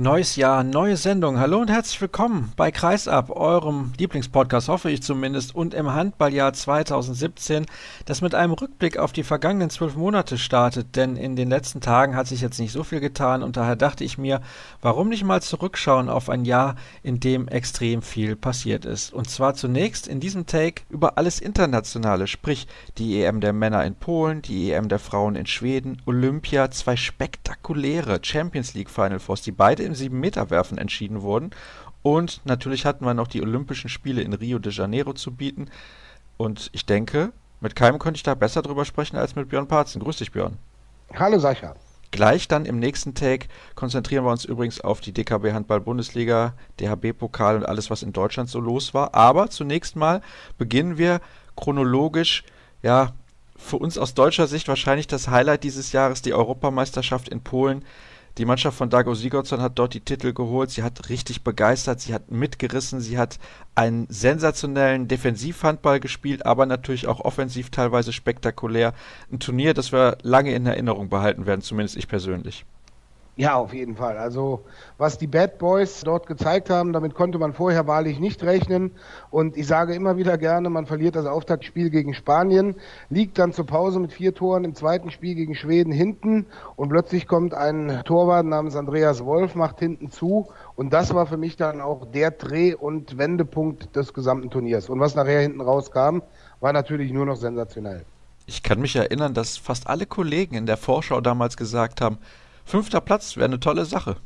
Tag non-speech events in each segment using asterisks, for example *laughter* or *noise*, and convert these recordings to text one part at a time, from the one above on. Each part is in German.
Neues Jahr, neue Sendung. Hallo und herzlich willkommen bei Kreisab, eurem Lieblingspodcast, hoffe ich zumindest, und im Handballjahr 2017, das mit einem Rückblick auf die vergangenen zwölf Monate startet, denn in den letzten Tagen hat sich jetzt nicht so viel getan und daher dachte ich mir, warum nicht mal zurückschauen auf ein Jahr, in dem extrem viel passiert ist. Und zwar zunächst in diesem Take über alles Internationale, sprich die EM der Männer in Polen, die EM der Frauen in Schweden, Olympia, zwei spektakuläre Champions League Final Fours, die beide im 7-Meter-Werfen entschieden wurden. Und natürlich hatten wir noch die Olympischen Spiele in Rio de Janeiro zu bieten. Und ich denke, mit keinem könnte ich da besser drüber sprechen als mit Björn Parzen. Grüß dich, Björn. Hallo, Sascha. Gleich dann im nächsten Take konzentrieren wir uns übrigens auf die DKB Handball Bundesliga, DHB-Pokal und alles, was in Deutschland so los war. Aber zunächst mal beginnen wir chronologisch, ja, für uns aus deutscher Sicht wahrscheinlich das Highlight dieses Jahres, die Europameisterschaft in Polen. Die Mannschaft von Dago Sigurdsson hat dort die Titel geholt. Sie hat richtig begeistert, sie hat mitgerissen, sie hat einen sensationellen Defensivhandball gespielt, aber natürlich auch offensiv teilweise spektakulär. Ein Turnier, das wir lange in Erinnerung behalten werden, zumindest ich persönlich. Ja, auf jeden Fall. Also was die Bad Boys dort gezeigt haben, damit konnte man vorher wahrlich nicht rechnen. Und ich sage immer wieder gerne, man verliert das Auftaktspiel gegen Spanien, liegt dann zur Pause mit vier Toren im zweiten Spiel gegen Schweden hinten und plötzlich kommt ein Torwart namens Andreas Wolf, macht hinten zu. Und das war für mich dann auch der Dreh- und Wendepunkt des gesamten Turniers. Und was nachher hinten rauskam, war natürlich nur noch sensationell. Ich kann mich erinnern, dass fast alle Kollegen in der Vorschau damals gesagt haben, Fünfter Platz wäre eine tolle Sache.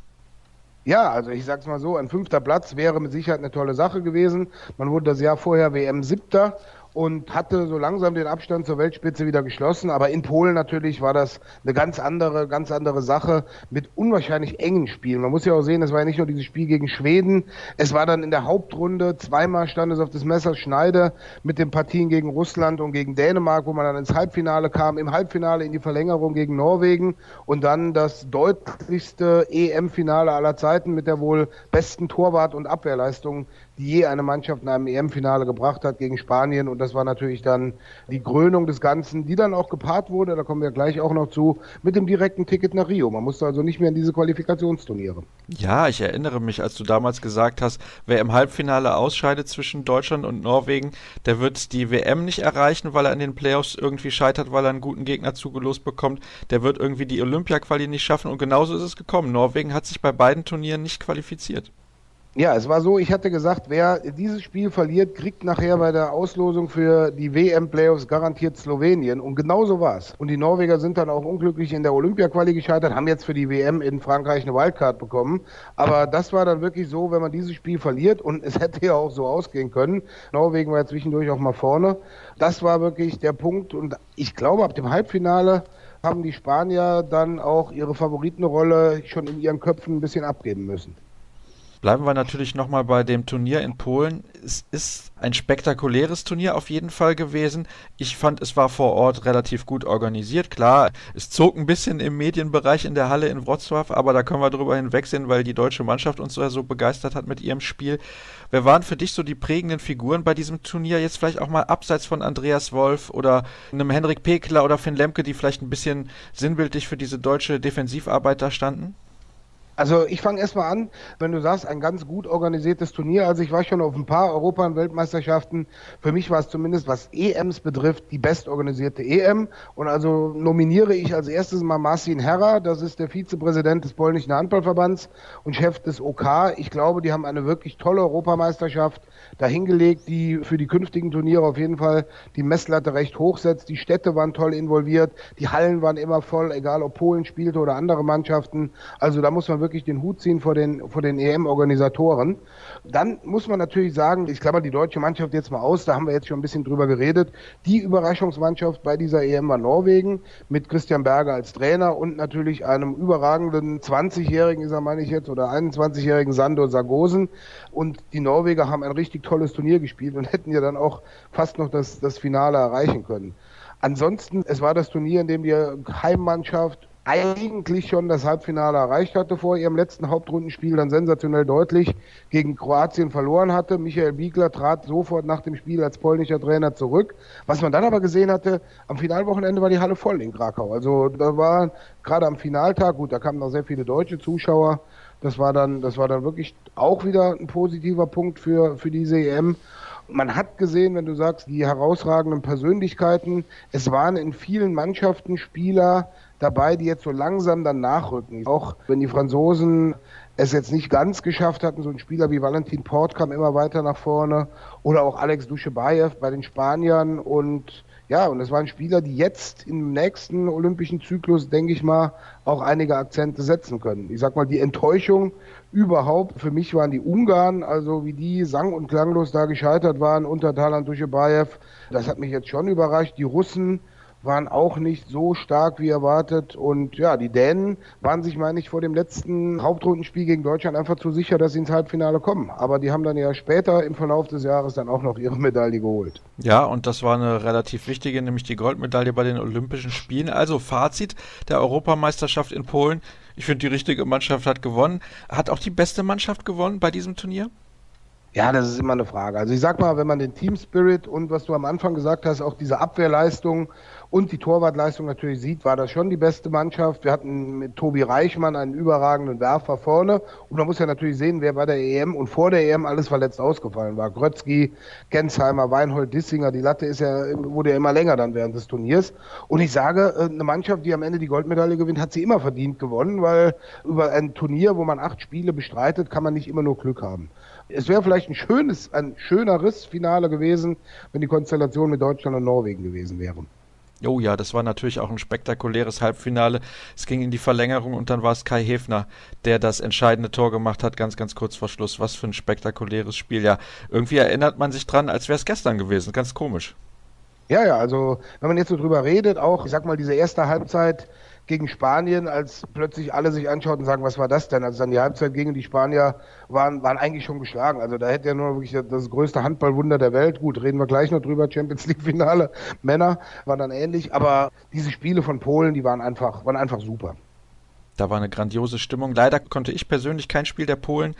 Ja, also ich sag's mal so, ein fünfter Platz wäre mit Sicherheit eine tolle Sache gewesen. Man wurde das Jahr vorher WM siebter und hatte so langsam den Abstand zur Weltspitze wieder geschlossen. Aber in Polen natürlich war das eine ganz andere, ganz andere Sache mit unwahrscheinlich engen Spielen. Man muss ja auch sehen, es war ja nicht nur dieses Spiel gegen Schweden, es war dann in der Hauptrunde, zweimal stand es auf das Messer Schneide mit den Partien gegen Russland und gegen Dänemark, wo man dann ins Halbfinale kam, im Halbfinale in die Verlängerung gegen Norwegen und dann das deutlichste EM-Finale aller Zeiten mit der wohl besten Torwart- und Abwehrleistung die je eine Mannschaft in einem EM-Finale gebracht hat gegen Spanien. Und das war natürlich dann die Krönung des Ganzen, die dann auch gepaart wurde, da kommen wir gleich auch noch zu, mit dem direkten Ticket nach Rio. Man musste also nicht mehr in diese Qualifikationsturniere. Ja, ich erinnere mich, als du damals gesagt hast, wer im Halbfinale ausscheidet zwischen Deutschland und Norwegen, der wird die WM nicht erreichen, weil er in den Playoffs irgendwie scheitert, weil er einen guten Gegner zugelost bekommt. Der wird irgendwie die Olympia-Quali nicht schaffen. Und genauso ist es gekommen. Norwegen hat sich bei beiden Turnieren nicht qualifiziert. Ja, es war so, ich hatte gesagt, wer dieses Spiel verliert, kriegt nachher bei der Auslosung für die WM-Playoffs garantiert Slowenien. Und genau so war es. Und die Norweger sind dann auch unglücklich in der Olympia-Quali gescheitert, haben jetzt für die WM in Frankreich eine Wildcard bekommen. Aber das war dann wirklich so, wenn man dieses Spiel verliert, und es hätte ja auch so ausgehen können. Norwegen war ja zwischendurch auch mal vorne. Das war wirklich der Punkt. Und ich glaube, ab dem Halbfinale haben die Spanier dann auch ihre Favoritenrolle schon in ihren Köpfen ein bisschen abgeben müssen. Bleiben wir natürlich nochmal bei dem Turnier in Polen. Es ist ein spektakuläres Turnier auf jeden Fall gewesen. Ich fand, es war vor Ort relativ gut organisiert. Klar, es zog ein bisschen im Medienbereich in der Halle in Wrocław, aber da können wir drüber hinwegsehen, weil die deutsche Mannschaft uns so begeistert hat mit ihrem Spiel. Wer waren für dich so die prägenden Figuren bei diesem Turnier? Jetzt vielleicht auch mal abseits von Andreas Wolf oder einem Henrik Pekler oder Finn Lemke, die vielleicht ein bisschen sinnbildlich für diese deutsche Defensivarbeit da standen? Also ich fange erstmal an, wenn du sagst, ein ganz gut organisiertes Turnier. Also ich war schon auf ein paar Europa- und Weltmeisterschaften. Für mich war es zumindest, was EMs betrifft, die bestorganisierte EM. Und also nominiere ich als erstes mal Marcin Herra, das ist der Vizepräsident des polnischen Handballverbands und Chef des OK. Ich glaube, die haben eine wirklich tolle Europameisterschaft dahingelegt, die für die künftigen Turniere auf jeden Fall die Messlatte recht hoch setzt. Die Städte waren toll involviert, die Hallen waren immer voll, egal ob Polen spielte oder andere Mannschaften. Also da muss man wirklich den Hut ziehen vor den, vor den EM-Organisatoren. Dann muss man natürlich sagen, ich klammer die deutsche Mannschaft jetzt mal aus, da haben wir jetzt schon ein bisschen drüber geredet. Die Überraschungsmannschaft bei dieser EM war Norwegen mit Christian Berger als Trainer und natürlich einem überragenden 20-Jährigen, ist er meine ich jetzt, oder 21-Jährigen Sandor Sargosen. Und die Norweger haben ein richtig tolles Turnier gespielt und *laughs* hätten ja dann auch fast noch das, das Finale erreichen können. Ansonsten, es war das Turnier, in dem die Heimmannschaft eigentlich schon das Halbfinale erreicht hatte vor ihrem letzten Hauptrundenspiel, dann sensationell deutlich gegen Kroatien verloren hatte. Michael Biegler trat sofort nach dem Spiel als polnischer Trainer zurück. Was man dann aber gesehen hatte, am Finalwochenende war die Halle voll in Krakau. Also da war gerade am Finaltag, gut, da kamen noch sehr viele deutsche Zuschauer, Das war dann, das war dann wirklich auch wieder ein positiver Punkt für, für diese EM. Man hat gesehen, wenn du sagst, die herausragenden Persönlichkeiten, es waren in vielen Mannschaften Spieler dabei, die jetzt so langsam dann nachrücken. Auch wenn die Franzosen es jetzt nicht ganz geschafft hatten, so ein Spieler wie Valentin Port kam immer weiter nach vorne oder auch Alex Duschebaev bei den Spaniern und ja, und es waren Spieler, die jetzt im nächsten olympischen Zyklus, denke ich mal, auch einige Akzente setzen können. Ich sag mal, die Enttäuschung überhaupt für mich waren die Ungarn, also wie die sang- und klanglos da gescheitert waren unter Talan Duschebaev. Das hat mich jetzt schon überrascht. Die Russen, waren auch nicht so stark wie erwartet. Und ja, die Dänen waren sich, meine ich, vor dem letzten Hauptrundenspiel gegen Deutschland einfach zu sicher, dass sie ins Halbfinale kommen. Aber die haben dann ja später im Verlauf des Jahres dann auch noch ihre Medaille geholt. Ja, und das war eine relativ wichtige, nämlich die Goldmedaille bei den Olympischen Spielen. Also Fazit der Europameisterschaft in Polen. Ich finde, die richtige Mannschaft hat gewonnen. Hat auch die beste Mannschaft gewonnen bei diesem Turnier? Ja, das ist immer eine Frage. Also ich sag mal, wenn man den Team Spirit und was du am Anfang gesagt hast, auch diese Abwehrleistung und die Torwartleistung natürlich sieht, war das schon die beste Mannschaft. Wir hatten mit Tobi Reichmann einen überragenden Werfer vorne und man muss ja natürlich sehen, wer bei der EM und vor der EM alles verletzt ausgefallen war. Grötzky, Gensheimer, Weinhold, Dissinger, die Latte ist ja, wurde ja immer länger dann während des Turniers. Und ich sage, äh, eine Mannschaft, die am Ende die Goldmedaille gewinnt, hat sie immer verdient gewonnen, weil über ein Turnier, wo man acht Spiele bestreitet, kann man nicht immer nur Glück haben. Es wäre vielleicht ein schönes, ein schöneres Finale gewesen, wenn die Konstellation mit Deutschland und Norwegen gewesen wäre. Oh ja, das war natürlich auch ein spektakuläres Halbfinale. Es ging in die Verlängerung und dann war es Kai Hefner, der das entscheidende Tor gemacht hat, ganz, ganz kurz vor Schluss. Was für ein spektakuläres Spiel. Ja, irgendwie erinnert man sich dran, als wäre es gestern gewesen. Ganz komisch. Ja, ja, also wenn man jetzt so drüber redet, auch, ich sag mal, diese erste Halbzeit, gegen Spanien, als plötzlich alle sich anschauten und sagen, was war das denn? Also dann die Halbzeit gegen die Spanier waren, waren eigentlich schon geschlagen. Also da hätte ja nur wirklich das größte Handballwunder der Welt. Gut, reden wir gleich noch drüber. Champions League Finale *laughs* Männer war dann ähnlich. Aber diese Spiele von Polen, die waren einfach, waren einfach super. Da war eine grandiose Stimmung. Leider konnte ich persönlich kein Spiel der Polen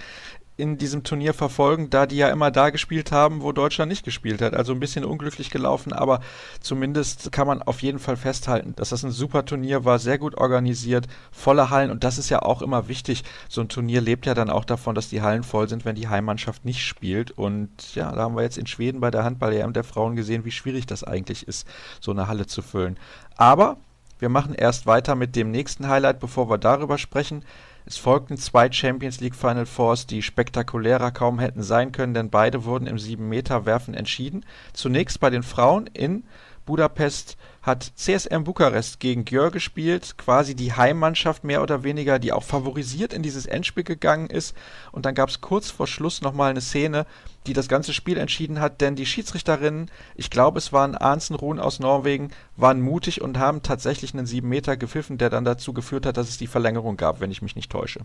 in diesem Turnier verfolgen, da die ja immer da gespielt haben, wo Deutschland nicht gespielt hat. Also ein bisschen unglücklich gelaufen, aber zumindest kann man auf jeden Fall festhalten, dass das ein super Turnier war, sehr gut organisiert, volle Hallen und das ist ja auch immer wichtig. So ein Turnier lebt ja dann auch davon, dass die Hallen voll sind, wenn die Heimmannschaft nicht spielt. Und ja, da haben wir jetzt in Schweden bei der Handball-EM der Frauen gesehen, wie schwierig das eigentlich ist, so eine Halle zu füllen. Aber wir machen erst weiter mit dem nächsten Highlight, bevor wir darüber sprechen. Es folgten zwei Champions League Final Fours, die spektakulärer kaum hätten sein können, denn beide wurden im 7-Meter-Werfen entschieden. Zunächst bei den Frauen in Budapest hat CSM Bukarest gegen Gjör gespielt, quasi die Heimmannschaft mehr oder weniger, die auch favorisiert in dieses Endspiel gegangen ist. Und dann gab es kurz vor Schluss nochmal eine Szene, die das ganze Spiel entschieden hat, denn die Schiedsrichterinnen, ich glaube es waren Arnsen Ruhn aus Norwegen, waren mutig und haben tatsächlich einen 7 Meter gepfiffen, der dann dazu geführt hat, dass es die Verlängerung gab, wenn ich mich nicht täusche.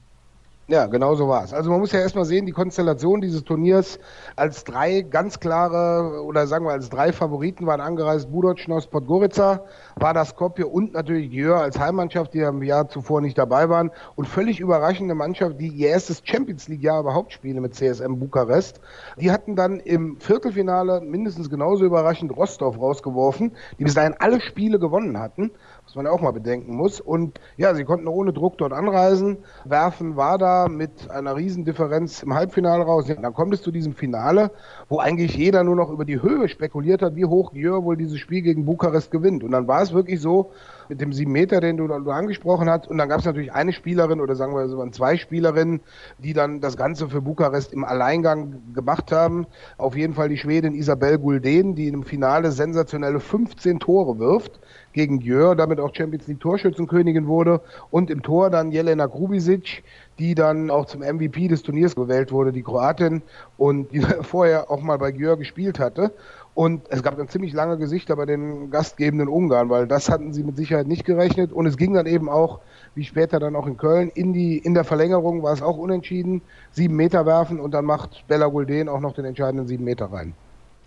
Ja, genau so war es. Also man muss ja erstmal sehen, die Konstellation dieses Turniers als drei ganz klare oder sagen wir als drei Favoriten waren angereist Budocnos, Podgorica, Vardar Skopje und natürlich Gjör als Heimmannschaft, die im Jahr zuvor nicht dabei waren und völlig überraschende Mannschaft, die ihr erstes Champions League Jahr überhaupt spielen mit CSM Bukarest. Die hatten dann im Viertelfinale mindestens genauso überraschend Rostov rausgeworfen, die bis dahin alle Spiele gewonnen hatten was man auch mal bedenken muss. Und ja, sie konnten ohne Druck dort anreisen. Werfen war da mit einer Riesendifferenz im Halbfinale raus. Ja, dann kommt es zu diesem Finale, wo eigentlich jeder nur noch über die Höhe spekuliert hat, wie hoch Gjör wohl dieses Spiel gegen Bukarest gewinnt. Und dann war es wirklich so, mit dem sieben Meter, den du, du angesprochen hast. Und dann gab es natürlich eine Spielerin oder sagen wir, es waren zwei Spielerinnen, die dann das Ganze für Bukarest im Alleingang gemacht haben. Auf jeden Fall die Schwedin Isabel Gulden, die im Finale sensationelle 15 Tore wirft gegen Gjör, damit auch Champions League Torschützenkönigin wurde. Und im Tor dann Jelena Grubisic, die dann auch zum MVP des Turniers gewählt wurde, die Kroatin und die *laughs* vorher auch mal bei Gjör gespielt hatte. Und es gab dann ziemlich lange Gesichter bei den gastgebenden Ungarn, weil das hatten sie mit Sicherheit nicht gerechnet. Und es ging dann eben auch, wie später dann auch in Köln, in die, in der Verlängerung war es auch unentschieden. Sieben Meter werfen und dann macht Bella Gulden auch noch den entscheidenden sieben Meter rein.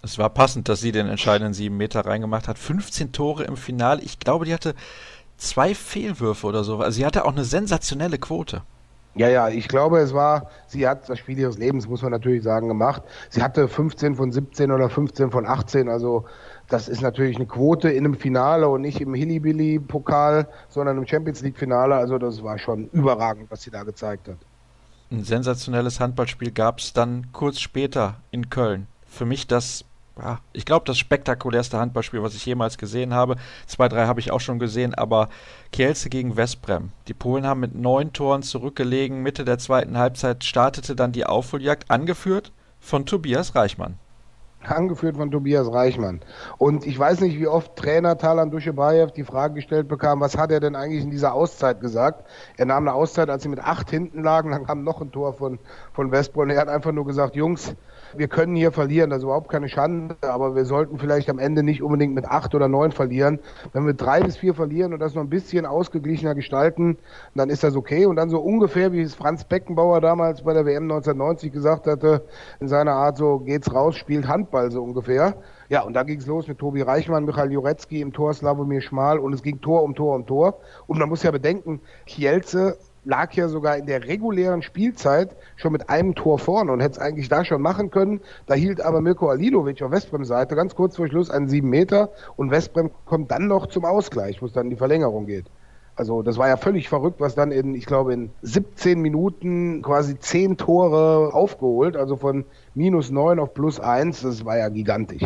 Es war passend, dass sie den entscheidenden sieben Meter reingemacht hat. 15 Tore im Finale. Ich glaube, die hatte zwei Fehlwürfe oder so. Also sie hatte auch eine sensationelle Quote. Ja, ja, ich glaube, es war, sie hat das Spiel ihres Lebens, muss man natürlich sagen, gemacht. Sie hatte 15 von 17 oder 15 von 18, also das ist natürlich eine Quote in einem Finale und nicht im Hillybilly-Pokal, sondern im Champions League-Finale. Also das war schon überragend, was sie da gezeigt hat. Ein sensationelles Handballspiel gab es dann kurz später in Köln. Für mich das, ich glaube, das spektakulärste Handballspiel, was ich jemals gesehen habe. Zwei, drei habe ich auch schon gesehen, aber Kielce gegen Westbrem. Die Polen haben mit neun Toren zurückgelegen. Mitte der zweiten Halbzeit startete dann die Aufholjagd, angeführt von Tobias Reichmann angeführt von Tobias Reichmann. Und ich weiß nicht, wie oft Trainer Talan Duschebaev die Frage gestellt bekam, was hat er denn eigentlich in dieser Auszeit gesagt? Er nahm eine Auszeit, als sie mit acht hinten lagen, dann kam noch ein Tor von, von Westbrunn. Er hat einfach nur gesagt, Jungs, wir können hier verlieren, das ist überhaupt keine Schande, aber wir sollten vielleicht am Ende nicht unbedingt mit acht oder neun verlieren. Wenn wir drei bis vier verlieren und das noch ein bisschen ausgeglichener gestalten, dann ist das okay. Und dann so ungefähr, wie es Franz Beckenbauer damals bei der WM 1990 gesagt hatte, in seiner Art so, geht's raus, spielt Handball so ungefähr. Ja, und da ging es los mit Tobi Reichmann, Michael Jurecki im Tor, Slavomir Schmal und es ging Tor um Tor um Tor. Und man muss ja bedenken, Kielce lag ja sogar in der regulären Spielzeit schon mit einem Tor vorne und hätte es eigentlich da schon machen können. Da hielt aber Mirko Alilovic auf Westbrem Seite ganz kurz vor Schluss einen sieben Meter und Westbrem kommt dann noch zum Ausgleich, wo es dann in die Verlängerung geht. Also das war ja völlig verrückt, was dann in, ich glaube, in 17 Minuten quasi zehn Tore aufgeholt, also von minus neun auf plus eins, das war ja gigantisch.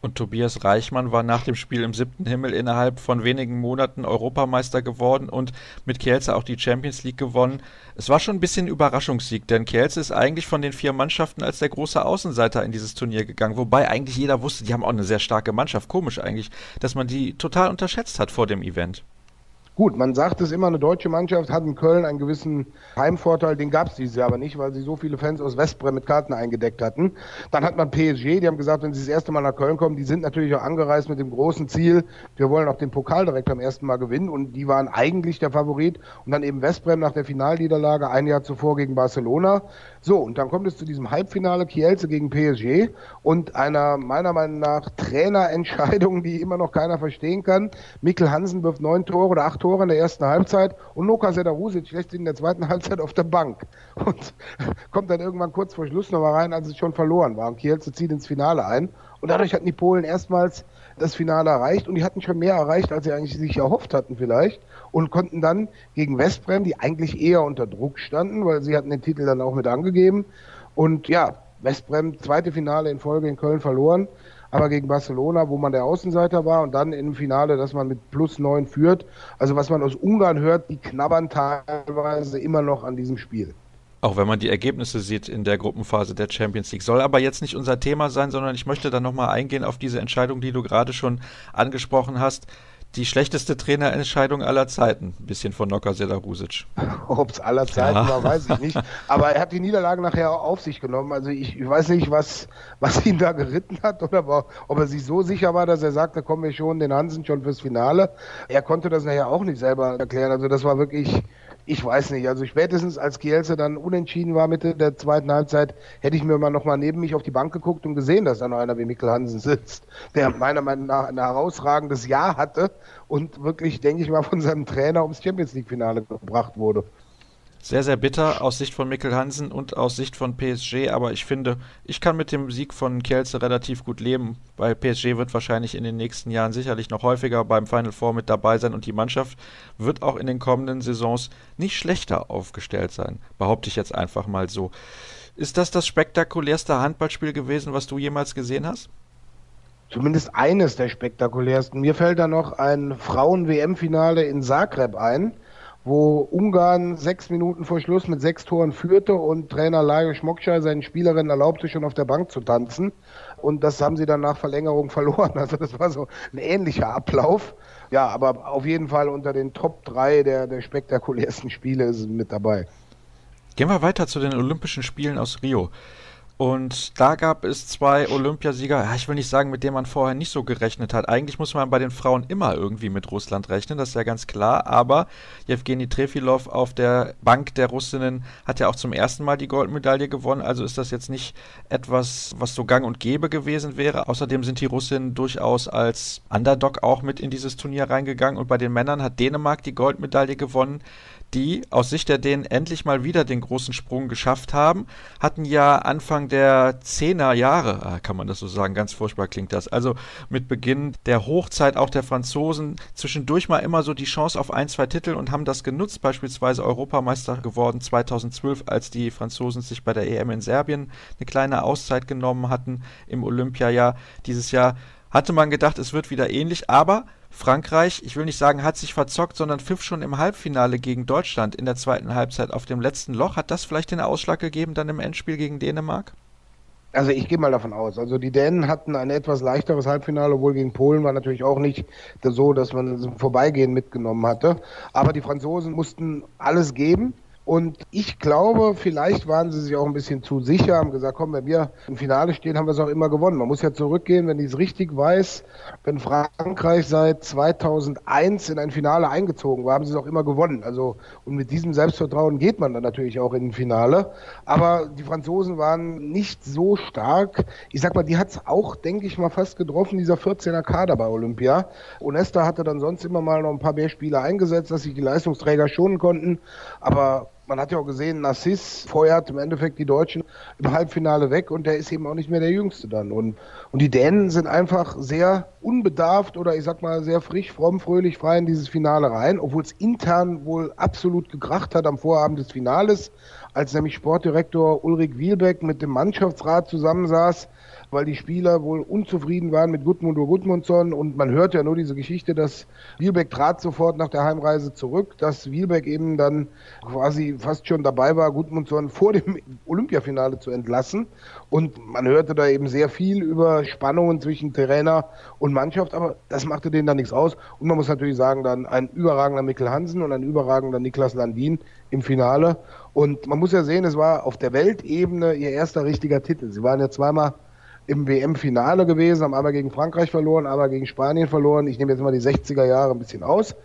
Und Tobias Reichmann war nach dem Spiel im siebten Himmel innerhalb von wenigen Monaten Europameister geworden und mit Kielce auch die Champions League gewonnen. Es war schon ein bisschen Überraschungssieg, denn Kielce ist eigentlich von den vier Mannschaften als der große Außenseiter in dieses Turnier gegangen, wobei eigentlich jeder wusste, die haben auch eine sehr starke Mannschaft. Komisch eigentlich, dass man die total unterschätzt hat vor dem Event. Gut, man sagt es immer, eine deutsche Mannschaft hat in Köln einen gewissen Heimvorteil, den gab es dieses Jahr aber nicht, weil sie so viele Fans aus Westbrem mit Karten eingedeckt hatten. Dann hat man PSG, die haben gesagt, wenn sie das erste Mal nach Köln kommen, die sind natürlich auch angereist mit dem großen Ziel, wir wollen auch den Pokal direkt am ersten Mal gewinnen und die waren eigentlich der Favorit und dann eben Westbrem nach der Finalniederlage ein Jahr zuvor gegen Barcelona. So, und dann kommt es zu diesem Halbfinale Kielce gegen PSG und einer meiner Meinung nach Trainerentscheidung, die immer noch keiner verstehen kann. Mikkel Hansen wirft neun Tore oder acht Tore Tore in der ersten Halbzeit und Luka Sedarusic lässt ihn in der zweiten Halbzeit auf der Bank. Und *laughs* kommt dann irgendwann kurz vor Schluss nochmal rein, als es schon verloren war. Und Kielce zieht ins Finale ein. Und dadurch hatten die Polen erstmals das Finale erreicht. Und die hatten schon mehr erreicht, als sie eigentlich sich erhofft hatten vielleicht. Und konnten dann gegen Westbrem, die eigentlich eher unter Druck standen, weil sie hatten den Titel dann auch mit angegeben. Und ja, Westbrem zweite Finale in Folge in Köln verloren aber gegen Barcelona, wo man der Außenseiter war und dann im Finale, dass man mit plus neun führt. Also was man aus Ungarn hört, die knabbern teilweise immer noch an diesem Spiel. Auch wenn man die Ergebnisse sieht in der Gruppenphase der Champions League. Soll aber jetzt nicht unser Thema sein, sondern ich möchte dann nochmal eingehen auf diese Entscheidung, die du gerade schon angesprochen hast die schlechteste Trainerentscheidung aller Zeiten. Ein bisschen von Nocker Selarusic. *laughs* Ob es aller Zeiten ja. war, weiß ich nicht. Aber er hat die Niederlage nachher auch auf sich genommen. Also ich, ich weiß nicht, was, was ihn da geritten hat oder ob er sich so sicher war, dass er sagte, kommen wir schon den Hansen schon fürs Finale. Er konnte das nachher auch nicht selber erklären. Also das war wirklich ich weiß nicht. Also spätestens als Kielce dann unentschieden war Mitte der zweiten Halbzeit, hätte ich mir mal nochmal neben mich auf die Bank geguckt und gesehen, dass da noch einer wie Mikkel Hansen sitzt, der meiner Meinung nach ein herausragendes Jahr hatte und wirklich, denke ich mal, von seinem Trainer ums Champions League Finale gebracht wurde. Sehr, sehr bitter aus Sicht von Mikkel Hansen und aus Sicht von PSG, aber ich finde, ich kann mit dem Sieg von Kielce relativ gut leben, weil PSG wird wahrscheinlich in den nächsten Jahren sicherlich noch häufiger beim Final Four mit dabei sein und die Mannschaft wird auch in den kommenden Saisons nicht schlechter aufgestellt sein, behaupte ich jetzt einfach mal so. Ist das das spektakulärste Handballspiel gewesen, was du jemals gesehen hast? Zumindest eines der spektakulärsten. Mir fällt da noch ein Frauen-WM-Finale in Zagreb ein wo Ungarn sechs Minuten vor Schluss mit sechs Toren führte und Trainer Lajos Mokčaj seinen Spielerinnen erlaubte, schon auf der Bank zu tanzen. Und das haben sie dann nach Verlängerung *laughs* verloren. Also das war so ein ähnlicher Ablauf. Ja, aber auf jeden Fall unter den Top 3 der, der spektakulärsten Spiele ist es mit dabei. Gehen wir weiter zu den Olympischen Spielen aus Rio. Und da gab es zwei Olympiasieger, ich will nicht sagen, mit denen man vorher nicht so gerechnet hat. Eigentlich muss man bei den Frauen immer irgendwie mit Russland rechnen, das ist ja ganz klar. Aber Jewgeni Trefilov auf der Bank der Russinnen hat ja auch zum ersten Mal die Goldmedaille gewonnen. Also ist das jetzt nicht etwas, was so gang und gäbe gewesen wäre. Außerdem sind die Russinnen durchaus als Underdog auch mit in dieses Turnier reingegangen. Und bei den Männern hat Dänemark die Goldmedaille gewonnen die aus Sicht der Dänen endlich mal wieder den großen Sprung geschafft haben, hatten ja Anfang der Zehner-Jahre, ah, kann man das so sagen, ganz furchtbar klingt das. Also mit Beginn der Hochzeit auch der Franzosen zwischendurch mal immer so die Chance auf ein, zwei Titel und haben das genutzt, beispielsweise Europameister geworden 2012, als die Franzosen sich bei der EM in Serbien eine kleine Auszeit genommen hatten im Olympiajahr. Dieses Jahr hatte man gedacht, es wird wieder ähnlich, aber Frankreich, ich will nicht sagen, hat sich verzockt, sondern pfiff schon im Halbfinale gegen Deutschland in der zweiten Halbzeit auf dem letzten Loch. Hat das vielleicht den Ausschlag gegeben dann im Endspiel gegen Dänemark? Also ich gehe mal davon aus. Also die Dänen hatten ein etwas leichteres Halbfinale, obwohl gegen Polen war natürlich auch nicht so, dass man es im Vorbeigehen mitgenommen hatte. Aber die Franzosen mussten alles geben. Und ich glaube, vielleicht waren sie sich auch ein bisschen zu sicher, haben gesagt, komm, wenn wir im Finale stehen, haben wir es auch immer gewonnen. Man muss ja zurückgehen, wenn ich es richtig weiß, wenn Frankreich seit 2001 in ein Finale eingezogen war, haben sie es auch immer gewonnen. Also, und mit diesem Selbstvertrauen geht man dann natürlich auch in ein Finale. Aber die Franzosen waren nicht so stark. Ich sag mal, die hat es auch, denke ich mal, fast getroffen, dieser 14er Kader bei Olympia. Onesta hatte dann sonst immer mal noch ein paar mehr Spieler eingesetzt, dass sich die Leistungsträger schonen konnten. Aber man hat ja auch gesehen, Nassis feuert im Endeffekt die Deutschen im Halbfinale weg und der ist eben auch nicht mehr der Jüngste dann. Und, und die Dänen sind einfach sehr unbedarft oder ich sag mal sehr frisch, fromm, fröhlich, frei in dieses Finale rein, obwohl es intern wohl absolut gekracht hat am Vorabend des Finales, als nämlich Sportdirektor Ulrich Wielbeck mit dem Mannschaftsrat zusammensaß weil die Spieler wohl unzufrieden waren mit Gudmundur Gudmundsson. Und man hört ja nur diese Geschichte, dass Wielbeck trat sofort nach der Heimreise zurück, dass Wielbeck eben dann quasi fast schon dabei war, Gudmundsson vor dem Olympiafinale zu entlassen. Und man hörte da eben sehr viel über Spannungen zwischen Trainer und Mannschaft, aber das machte denen dann nichts aus. Und man muss natürlich sagen, dann ein überragender Mikkel Hansen und ein überragender Niklas Landin im Finale. Und man muss ja sehen, es war auf der Weltebene ihr erster richtiger Titel. Sie waren ja zweimal im WM-Finale gewesen, haben einmal gegen Frankreich verloren, einmal gegen Spanien verloren. Ich nehme jetzt mal die 60er Jahre ein bisschen aus.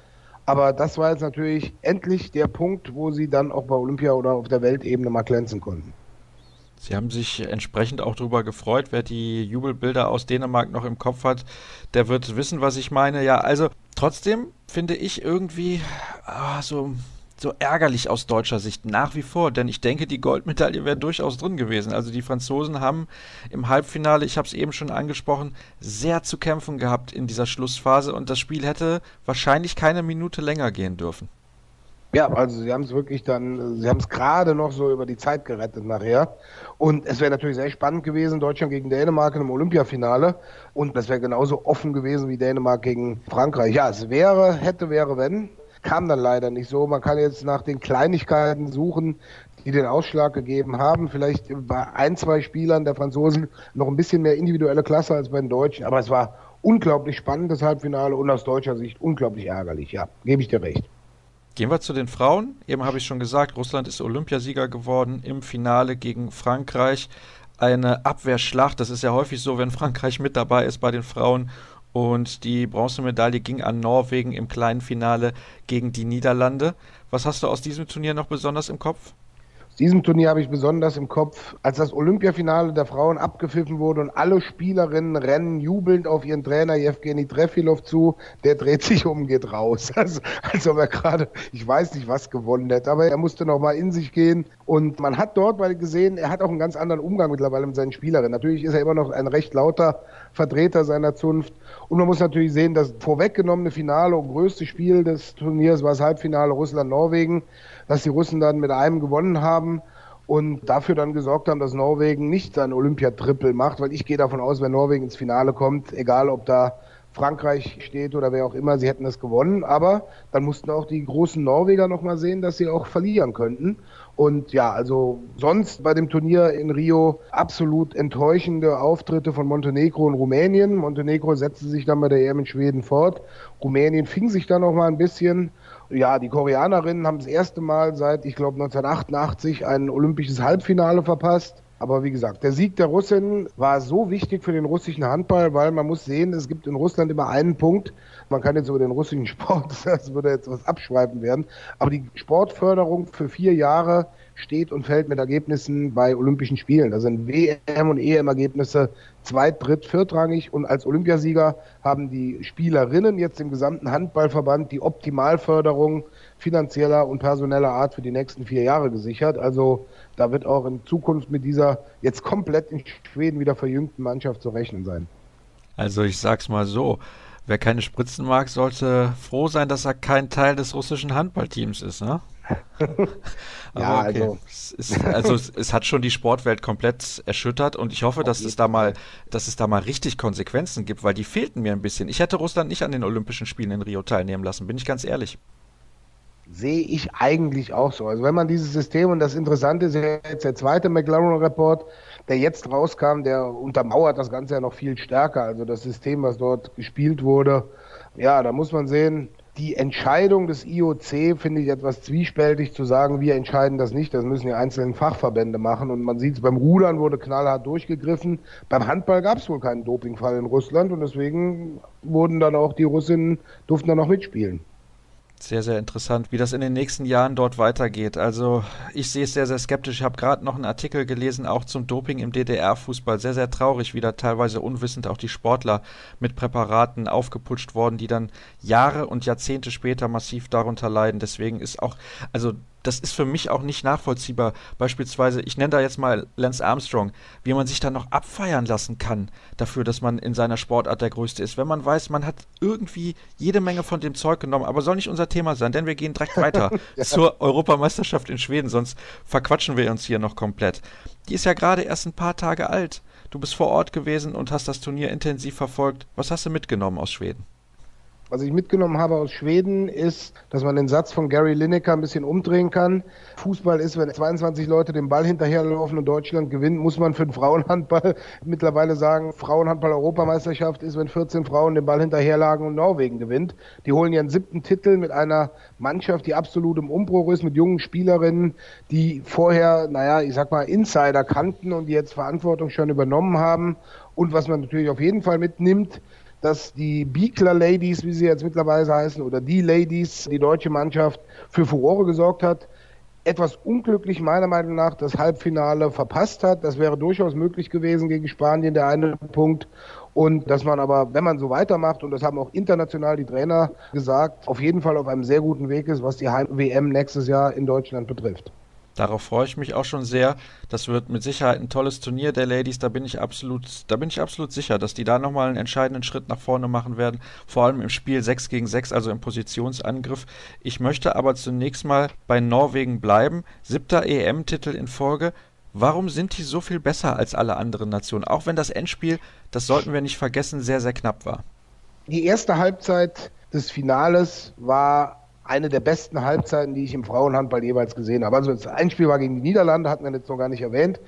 Aber das war jetzt natürlich endlich der Punkt, wo sie dann auch bei Olympia oder auf der Weltebene mal glänzen konnten. Sie haben sich entsprechend auch darüber gefreut. Wer die Jubelbilder aus Dänemark noch im Kopf hat, der wird wissen, was ich meine. Ja, also trotzdem finde ich irgendwie ah, so so ärgerlich aus deutscher Sicht nach wie vor, denn ich denke, die Goldmedaille wäre durchaus drin gewesen. Also die Franzosen haben im Halbfinale, ich habe es eben schon angesprochen, sehr zu kämpfen gehabt in dieser Schlussphase und das Spiel hätte wahrscheinlich keine Minute länger gehen dürfen. Ja, also sie haben es wirklich dann, sie haben es gerade noch so über die Zeit gerettet nachher. Und es wäre natürlich sehr spannend gewesen, Deutschland gegen Dänemark im Olympiafinale. Und das wäre genauso offen gewesen wie Dänemark gegen Frankreich. Ja, es wäre, hätte, wäre, wenn kam dann leider nicht so. Man kann jetzt nach den Kleinigkeiten suchen, die den Ausschlag gegeben haben. Vielleicht bei ein, zwei Spielern der Franzosen noch ein bisschen mehr individuelle Klasse als bei den Deutschen. Aber es war unglaublich spannend, das Halbfinale und aus deutscher Sicht unglaublich ärgerlich. Ja, gebe ich dir recht. Gehen wir zu den Frauen. Eben habe ich schon gesagt, Russland ist Olympiasieger geworden im Finale gegen Frankreich. Eine Abwehrschlacht, das ist ja häufig so, wenn Frankreich mit dabei ist bei den Frauen und die Bronzemedaille ging an Norwegen im kleinen Finale gegen die Niederlande. Was hast du aus diesem Turnier noch besonders im Kopf? Diesem Turnier habe ich besonders im Kopf, als das Olympiafinale der Frauen abgepfiffen wurde und alle Spielerinnen rennen jubelnd auf ihren Trainer Jewgeni Trefilov zu, der dreht sich um, geht raus. *laughs* Also, als ob er gerade, ich weiß nicht, was gewonnen hätte, aber er musste nochmal in sich gehen und man hat dort weil gesehen, er hat auch einen ganz anderen Umgang mittlerweile mit seinen Spielerinnen. Natürlich ist er immer noch ein recht lauter Vertreter seiner Zunft und man muss natürlich sehen, das vorweggenommene Finale und größte Spiel des Turniers war das Halbfinale Russland-Norwegen dass die Russen dann mit einem gewonnen haben und dafür dann gesorgt haben, dass Norwegen nicht sein Olympiatrippel macht, weil ich gehe davon aus, wenn Norwegen ins Finale kommt, egal ob da Frankreich steht oder wer auch immer, sie hätten das gewonnen, aber dann mussten auch die großen Norweger nochmal sehen, dass sie auch verlieren könnten. Und ja, also sonst bei dem Turnier in Rio absolut enttäuschende Auftritte von Montenegro und Rumänien. Montenegro setzte sich dann bei der EM in Schweden fort. Rumänien fing sich dann nochmal ein bisschen ja, die Koreanerinnen haben das erste Mal seit, ich glaube, 1988 ein olympisches Halbfinale verpasst. Aber wie gesagt, der Sieg der Russen war so wichtig für den russischen Handball, weil man muss sehen, es gibt in Russland immer einen Punkt. Man kann jetzt über den russischen Sport, *laughs* das würde jetzt was abschweifen werden, aber die Sportförderung für vier Jahre steht und fällt mit Ergebnissen bei Olympischen Spielen. Da sind WM- und EM-Ergebnisse zweit-, dritt-, viertrangig und als Olympiasieger haben die Spielerinnen jetzt im gesamten Handballverband die Optimalförderung finanzieller und personeller Art für die nächsten vier Jahre gesichert. Also da wird auch in Zukunft mit dieser jetzt komplett in Schweden wieder verjüngten Mannschaft zu rechnen sein. Also ich sag's mal so, wer keine Spritzen mag, sollte froh sein, dass er kein Teil des russischen Handballteams ist, ne? *laughs* ja, okay. also. Es, ist, also es, es, hat schon die Sportwelt komplett erschüttert und ich hoffe, dass es da mal, dass es da mal richtig Konsequenzen gibt, weil die fehlten mir ein bisschen. Ich hätte Russland nicht an den Olympischen Spielen in Rio teilnehmen lassen, bin ich ganz ehrlich. Sehe ich eigentlich auch so. Also wenn man dieses System, und das Interessante ist jetzt der zweite McLaren-Report, der jetzt rauskam, der untermauert das Ganze ja noch viel stärker. Also das System, was dort gespielt wurde, ja, da muss man sehen, die Entscheidung des IOC finde ich etwas zwiespältig zu sagen, wir entscheiden das nicht, das müssen die einzelnen Fachverbände machen. Und man sieht es, beim Rudern wurde knallhart durchgegriffen. Beim Handball gab es wohl keinen Dopingfall in Russland und deswegen wurden dann auch die Russinnen, durften dann auch mitspielen. Sehr, sehr interessant, wie das in den nächsten Jahren dort weitergeht. Also ich sehe es sehr, sehr skeptisch. Ich habe gerade noch einen Artikel gelesen, auch zum Doping im DDR-Fußball. Sehr, sehr traurig, wie da teilweise unwissend auch die Sportler mit Präparaten aufgeputscht worden, die dann Jahre und Jahrzehnte später massiv darunter leiden. Deswegen ist auch, also das ist für mich auch nicht nachvollziehbar. Beispielsweise, ich nenne da jetzt mal Lance Armstrong, wie man sich da noch abfeiern lassen kann dafür, dass man in seiner Sportart der Größte ist. Wenn man weiß, man hat irgendwie jede Menge von dem Zeug genommen, aber soll nicht unser Thema sein, denn wir gehen direkt weiter *laughs* ja. zur Europameisterschaft in Schweden, sonst verquatschen wir uns hier noch komplett. Die ist ja gerade erst ein paar Tage alt. Du bist vor Ort gewesen und hast das Turnier intensiv verfolgt. Was hast du mitgenommen aus Schweden? Was ich mitgenommen habe aus Schweden ist, dass man den Satz von Gary Lineker ein bisschen umdrehen kann. Fußball ist, wenn 22 Leute den Ball hinterherlaufen und Deutschland gewinnt, muss man für den Frauenhandball *laughs* mittlerweile sagen, Frauenhandball-Europameisterschaft ist, wenn 14 Frauen den Ball hinterherlagen und Norwegen gewinnt. Die holen ihren siebten Titel mit einer Mannschaft, die absolut im Umbruch ist, mit jungen Spielerinnen, die vorher, naja, ich sag mal, Insider kannten und die jetzt Verantwortung schon übernommen haben. Und was man natürlich auf jeden Fall mitnimmt, dass die Biekler Ladies, wie sie jetzt mittlerweile heißen, oder die Ladies, die deutsche Mannschaft, für Furore gesorgt hat. Etwas unglücklich meiner Meinung nach das Halbfinale verpasst hat. Das wäre durchaus möglich gewesen gegen Spanien, der eine Punkt. Und dass man aber, wenn man so weitermacht, und das haben auch international die Trainer gesagt, auf jeden Fall auf einem sehr guten Weg ist, was die Heim-WM nächstes Jahr in Deutschland betrifft. Darauf freue ich mich auch schon sehr. Das wird mit Sicherheit ein tolles Turnier der Ladies. Da bin ich absolut, da bin ich absolut sicher, dass die da nochmal einen entscheidenden Schritt nach vorne machen werden. Vor allem im Spiel 6 gegen 6, also im Positionsangriff. Ich möchte aber zunächst mal bei Norwegen bleiben. Siebter EM-Titel in Folge. Warum sind die so viel besser als alle anderen Nationen? Auch wenn das Endspiel, das sollten wir nicht vergessen, sehr, sehr knapp war. Die erste Halbzeit des Finales war eine der besten Halbzeiten, die ich im Frauenhandball jeweils gesehen habe. Also das Einspiel war gegen die Niederlande, hatten wir jetzt noch gar nicht erwähnt.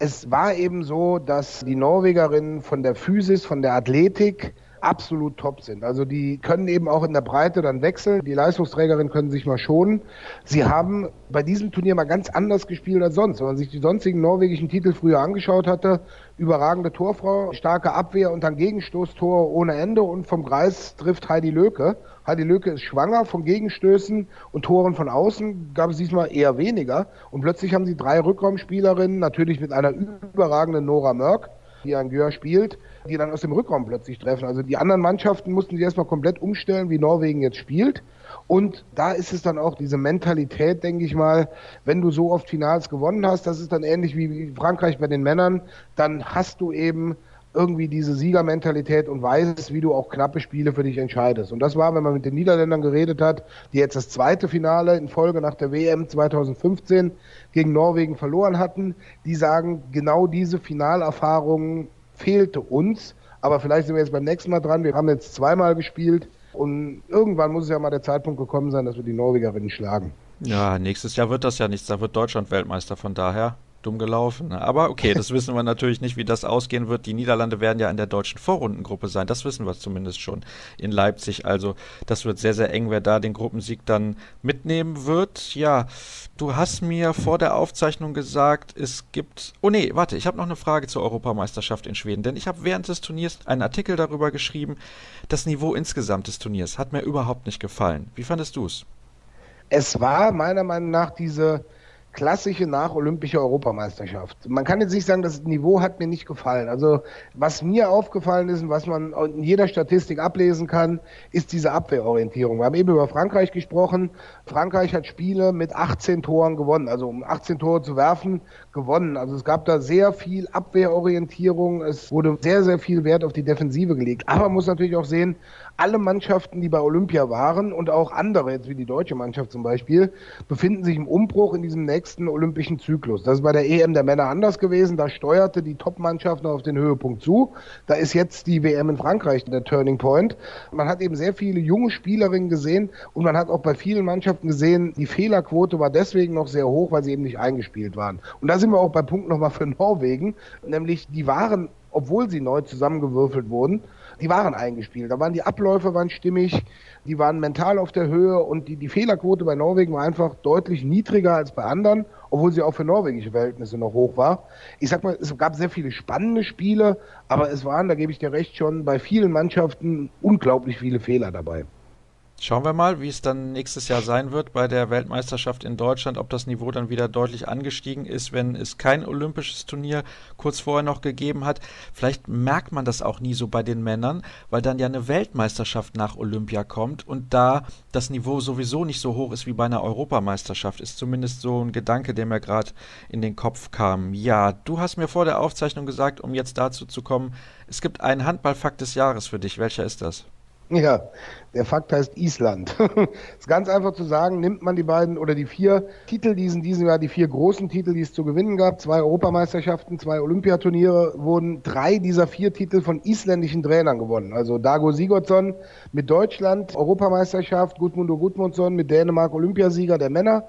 Es war eben so, dass die Norwegerinnen von der Physis, von der Athletik absolut top sind. Also die können eben auch in der Breite dann wechseln. Die Leistungsträgerinnen können sich mal schonen. Sie haben bei diesem Turnier mal ganz anders gespielt als sonst. Wenn man sich die sonstigen norwegischen Titel früher angeschaut hatte, überragende Torfrau, starke Abwehr und dann Gegenstoßtor ohne Ende und vom Kreis trifft Heidi Löke. Heidi Löke ist schwanger von Gegenstößen und Toren von außen gab es diesmal eher weniger. Und plötzlich haben sie drei Rückraumspielerinnen, natürlich mit einer überragenden Nora Mörk, die ein Gör spielt, die dann aus dem Rückraum plötzlich treffen. Also die anderen Mannschaften mussten sich erstmal komplett umstellen, wie Norwegen jetzt spielt. Und da ist es dann auch diese Mentalität, denke ich mal, wenn du so oft Finals gewonnen hast, das ist dann ähnlich wie Frankreich bei den Männern, dann hast du eben irgendwie diese Siegermentalität und weißt, wie du auch knappe Spiele für dich entscheidest. Und das war, wenn man mit den Niederländern geredet hat, die jetzt das zweite Finale in Folge nach der WM 2015 gegen Norwegen verloren hatten, die sagen, genau diese Finalerfahrung fehlte uns. Aber vielleicht sind wir jetzt beim nächsten Mal dran. Wir haben jetzt zweimal gespielt und irgendwann muss es ja mal der Zeitpunkt gekommen sein, dass wir die Norwegerinnen schlagen. Ja, nächstes Jahr wird das ja nichts. Da wird Deutschland Weltmeister. Von daher dumm gelaufen. Aber okay, das wissen wir natürlich nicht, wie das ausgehen wird. Die Niederlande werden ja in der deutschen Vorrundengruppe sein. Das wissen wir zumindest schon in Leipzig. Also das wird sehr, sehr eng, wer da den Gruppensieg dann mitnehmen wird. Ja, du hast mir vor der Aufzeichnung gesagt, es gibt. Oh nee, warte, ich habe noch eine Frage zur Europameisterschaft in Schweden. Denn ich habe während des Turniers einen Artikel darüber geschrieben. Das Niveau insgesamt des Turniers hat mir überhaupt nicht gefallen. Wie fandest du es? Es war meiner Meinung nach diese klassische nacholympische Europameisterschaft. Man kann jetzt nicht sagen, das Niveau hat mir nicht gefallen. Also was mir aufgefallen ist und was man in jeder Statistik ablesen kann, ist diese Abwehrorientierung. Wir haben eben über Frankreich gesprochen. Frankreich hat Spiele mit 18 Toren gewonnen, also um 18 Tore zu werfen, gewonnen. Also es gab da sehr viel Abwehrorientierung. Es wurde sehr, sehr viel Wert auf die Defensive gelegt. Aber man muss natürlich auch sehen, alle Mannschaften, die bei Olympia waren und auch andere, jetzt wie die deutsche Mannschaft zum Beispiel, befinden sich im Umbruch in diesem nächsten olympischen Zyklus. Das ist bei der EM der Männer anders gewesen. Da steuerte die Top-Mannschaft noch auf den Höhepunkt zu. Da ist jetzt die WM in Frankreich der Turning Point. Man hat eben sehr viele junge Spielerinnen gesehen und man hat auch bei vielen Mannschaften gesehen, die Fehlerquote war deswegen noch sehr hoch, weil sie eben nicht eingespielt waren. Und da sind wir auch bei Punkt nochmal für Norwegen, nämlich die waren obwohl sie neu zusammengewürfelt wurden, die waren eingespielt. Da waren die Abläufe waren stimmig, die waren mental auf der Höhe und die, die Fehlerquote bei Norwegen war einfach deutlich niedriger als bei anderen, obwohl sie auch für norwegische Verhältnisse noch hoch war. Ich sag mal, es gab sehr viele spannende Spiele, aber es waren, da gebe ich dir recht schon, bei vielen Mannschaften unglaublich viele Fehler dabei. Schauen wir mal, wie es dann nächstes Jahr sein wird bei der Weltmeisterschaft in Deutschland, ob das Niveau dann wieder deutlich angestiegen ist, wenn es kein olympisches Turnier kurz vorher noch gegeben hat. Vielleicht merkt man das auch nie so bei den Männern, weil dann ja eine Weltmeisterschaft nach Olympia kommt und da das Niveau sowieso nicht so hoch ist wie bei einer Europameisterschaft. Ist zumindest so ein Gedanke, der mir gerade in den Kopf kam. Ja, du hast mir vor der Aufzeichnung gesagt, um jetzt dazu zu kommen, es gibt einen Handballfakt des Jahres für dich. Welcher ist das? *laughs* Ja, der Fakt heißt Island. *laughs* ist ganz einfach zu sagen, nimmt man die beiden oder die vier Titel, die in diesem Jahr die vier großen Titel, die es zu gewinnen gab, zwei Europameisterschaften, zwei Olympiaturniere, wurden drei dieser vier Titel von isländischen Trainern gewonnen. Also Dago Sigurdsson mit Deutschland, Europameisterschaft, Gudmundur Gudmundsson mit Dänemark, Olympiasieger der Männer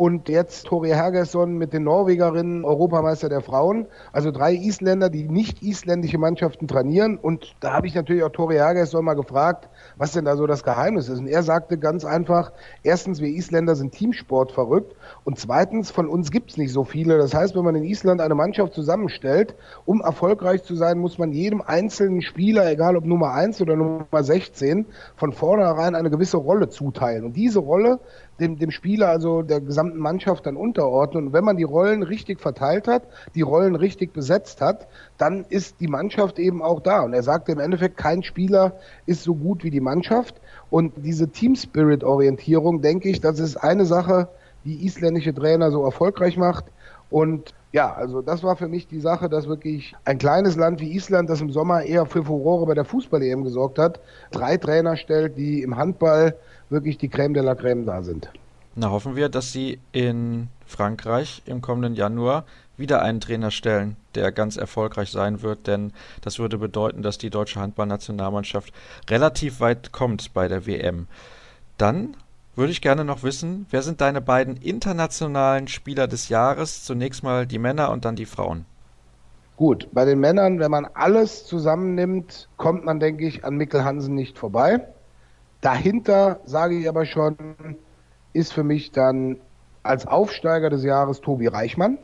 und jetzt Tori Hergesson mit den Norwegerinnen Europameister der Frauen. Also drei Isländer, die nicht isländische Mannschaften trainieren. Und da habe ich natürlich auch Tori Hergesson mal gefragt, was denn da so das Geheimnis ist. Und er sagte ganz einfach, erstens, wir Isländer sind Teamsport verrückt. Und zweitens, von uns gibt es nicht so viele. Das heißt, wenn man in Island eine Mannschaft zusammenstellt, um erfolgreich zu sein, muss man jedem einzelnen Spieler, egal ob Nummer 1 oder Nummer 16, von vornherein eine gewisse Rolle zuteilen. Und diese Rolle dem, dem Spieler, also der gesamten Mannschaft dann unterordnen. Und wenn man die Rollen richtig verteilt hat, die Rollen richtig besetzt hat, dann ist die Mannschaft eben auch da. Und er sagte im Endeffekt, kein Spieler ist so gut wie die Mannschaft. Und diese Team-Spirit-Orientierung, denke ich, das ist eine Sache, die isländische Trainer so erfolgreich macht. Und ja, also das war für mich die Sache, dass wirklich ein kleines Land wie Island, das im Sommer eher für Furore bei der Fußball-EM gesorgt hat, drei Trainer stellt, die im Handball wirklich die Crème de la Crème da sind. Na, hoffen wir, dass sie in Frankreich im kommenden Januar wieder einen Trainer stellen, der ganz erfolgreich sein wird, denn das würde bedeuten, dass die deutsche Handballnationalmannschaft relativ weit kommt bei der WM. Dann würde ich gerne noch wissen, wer sind deine beiden internationalen Spieler des Jahres? Zunächst mal die Männer und dann die Frauen. Gut, bei den Männern, wenn man alles zusammennimmt, kommt man, denke ich, an Mikkel Hansen nicht vorbei. Dahinter, sage ich aber schon, ist für mich dann als Aufsteiger des Jahres Tobi Reichmann.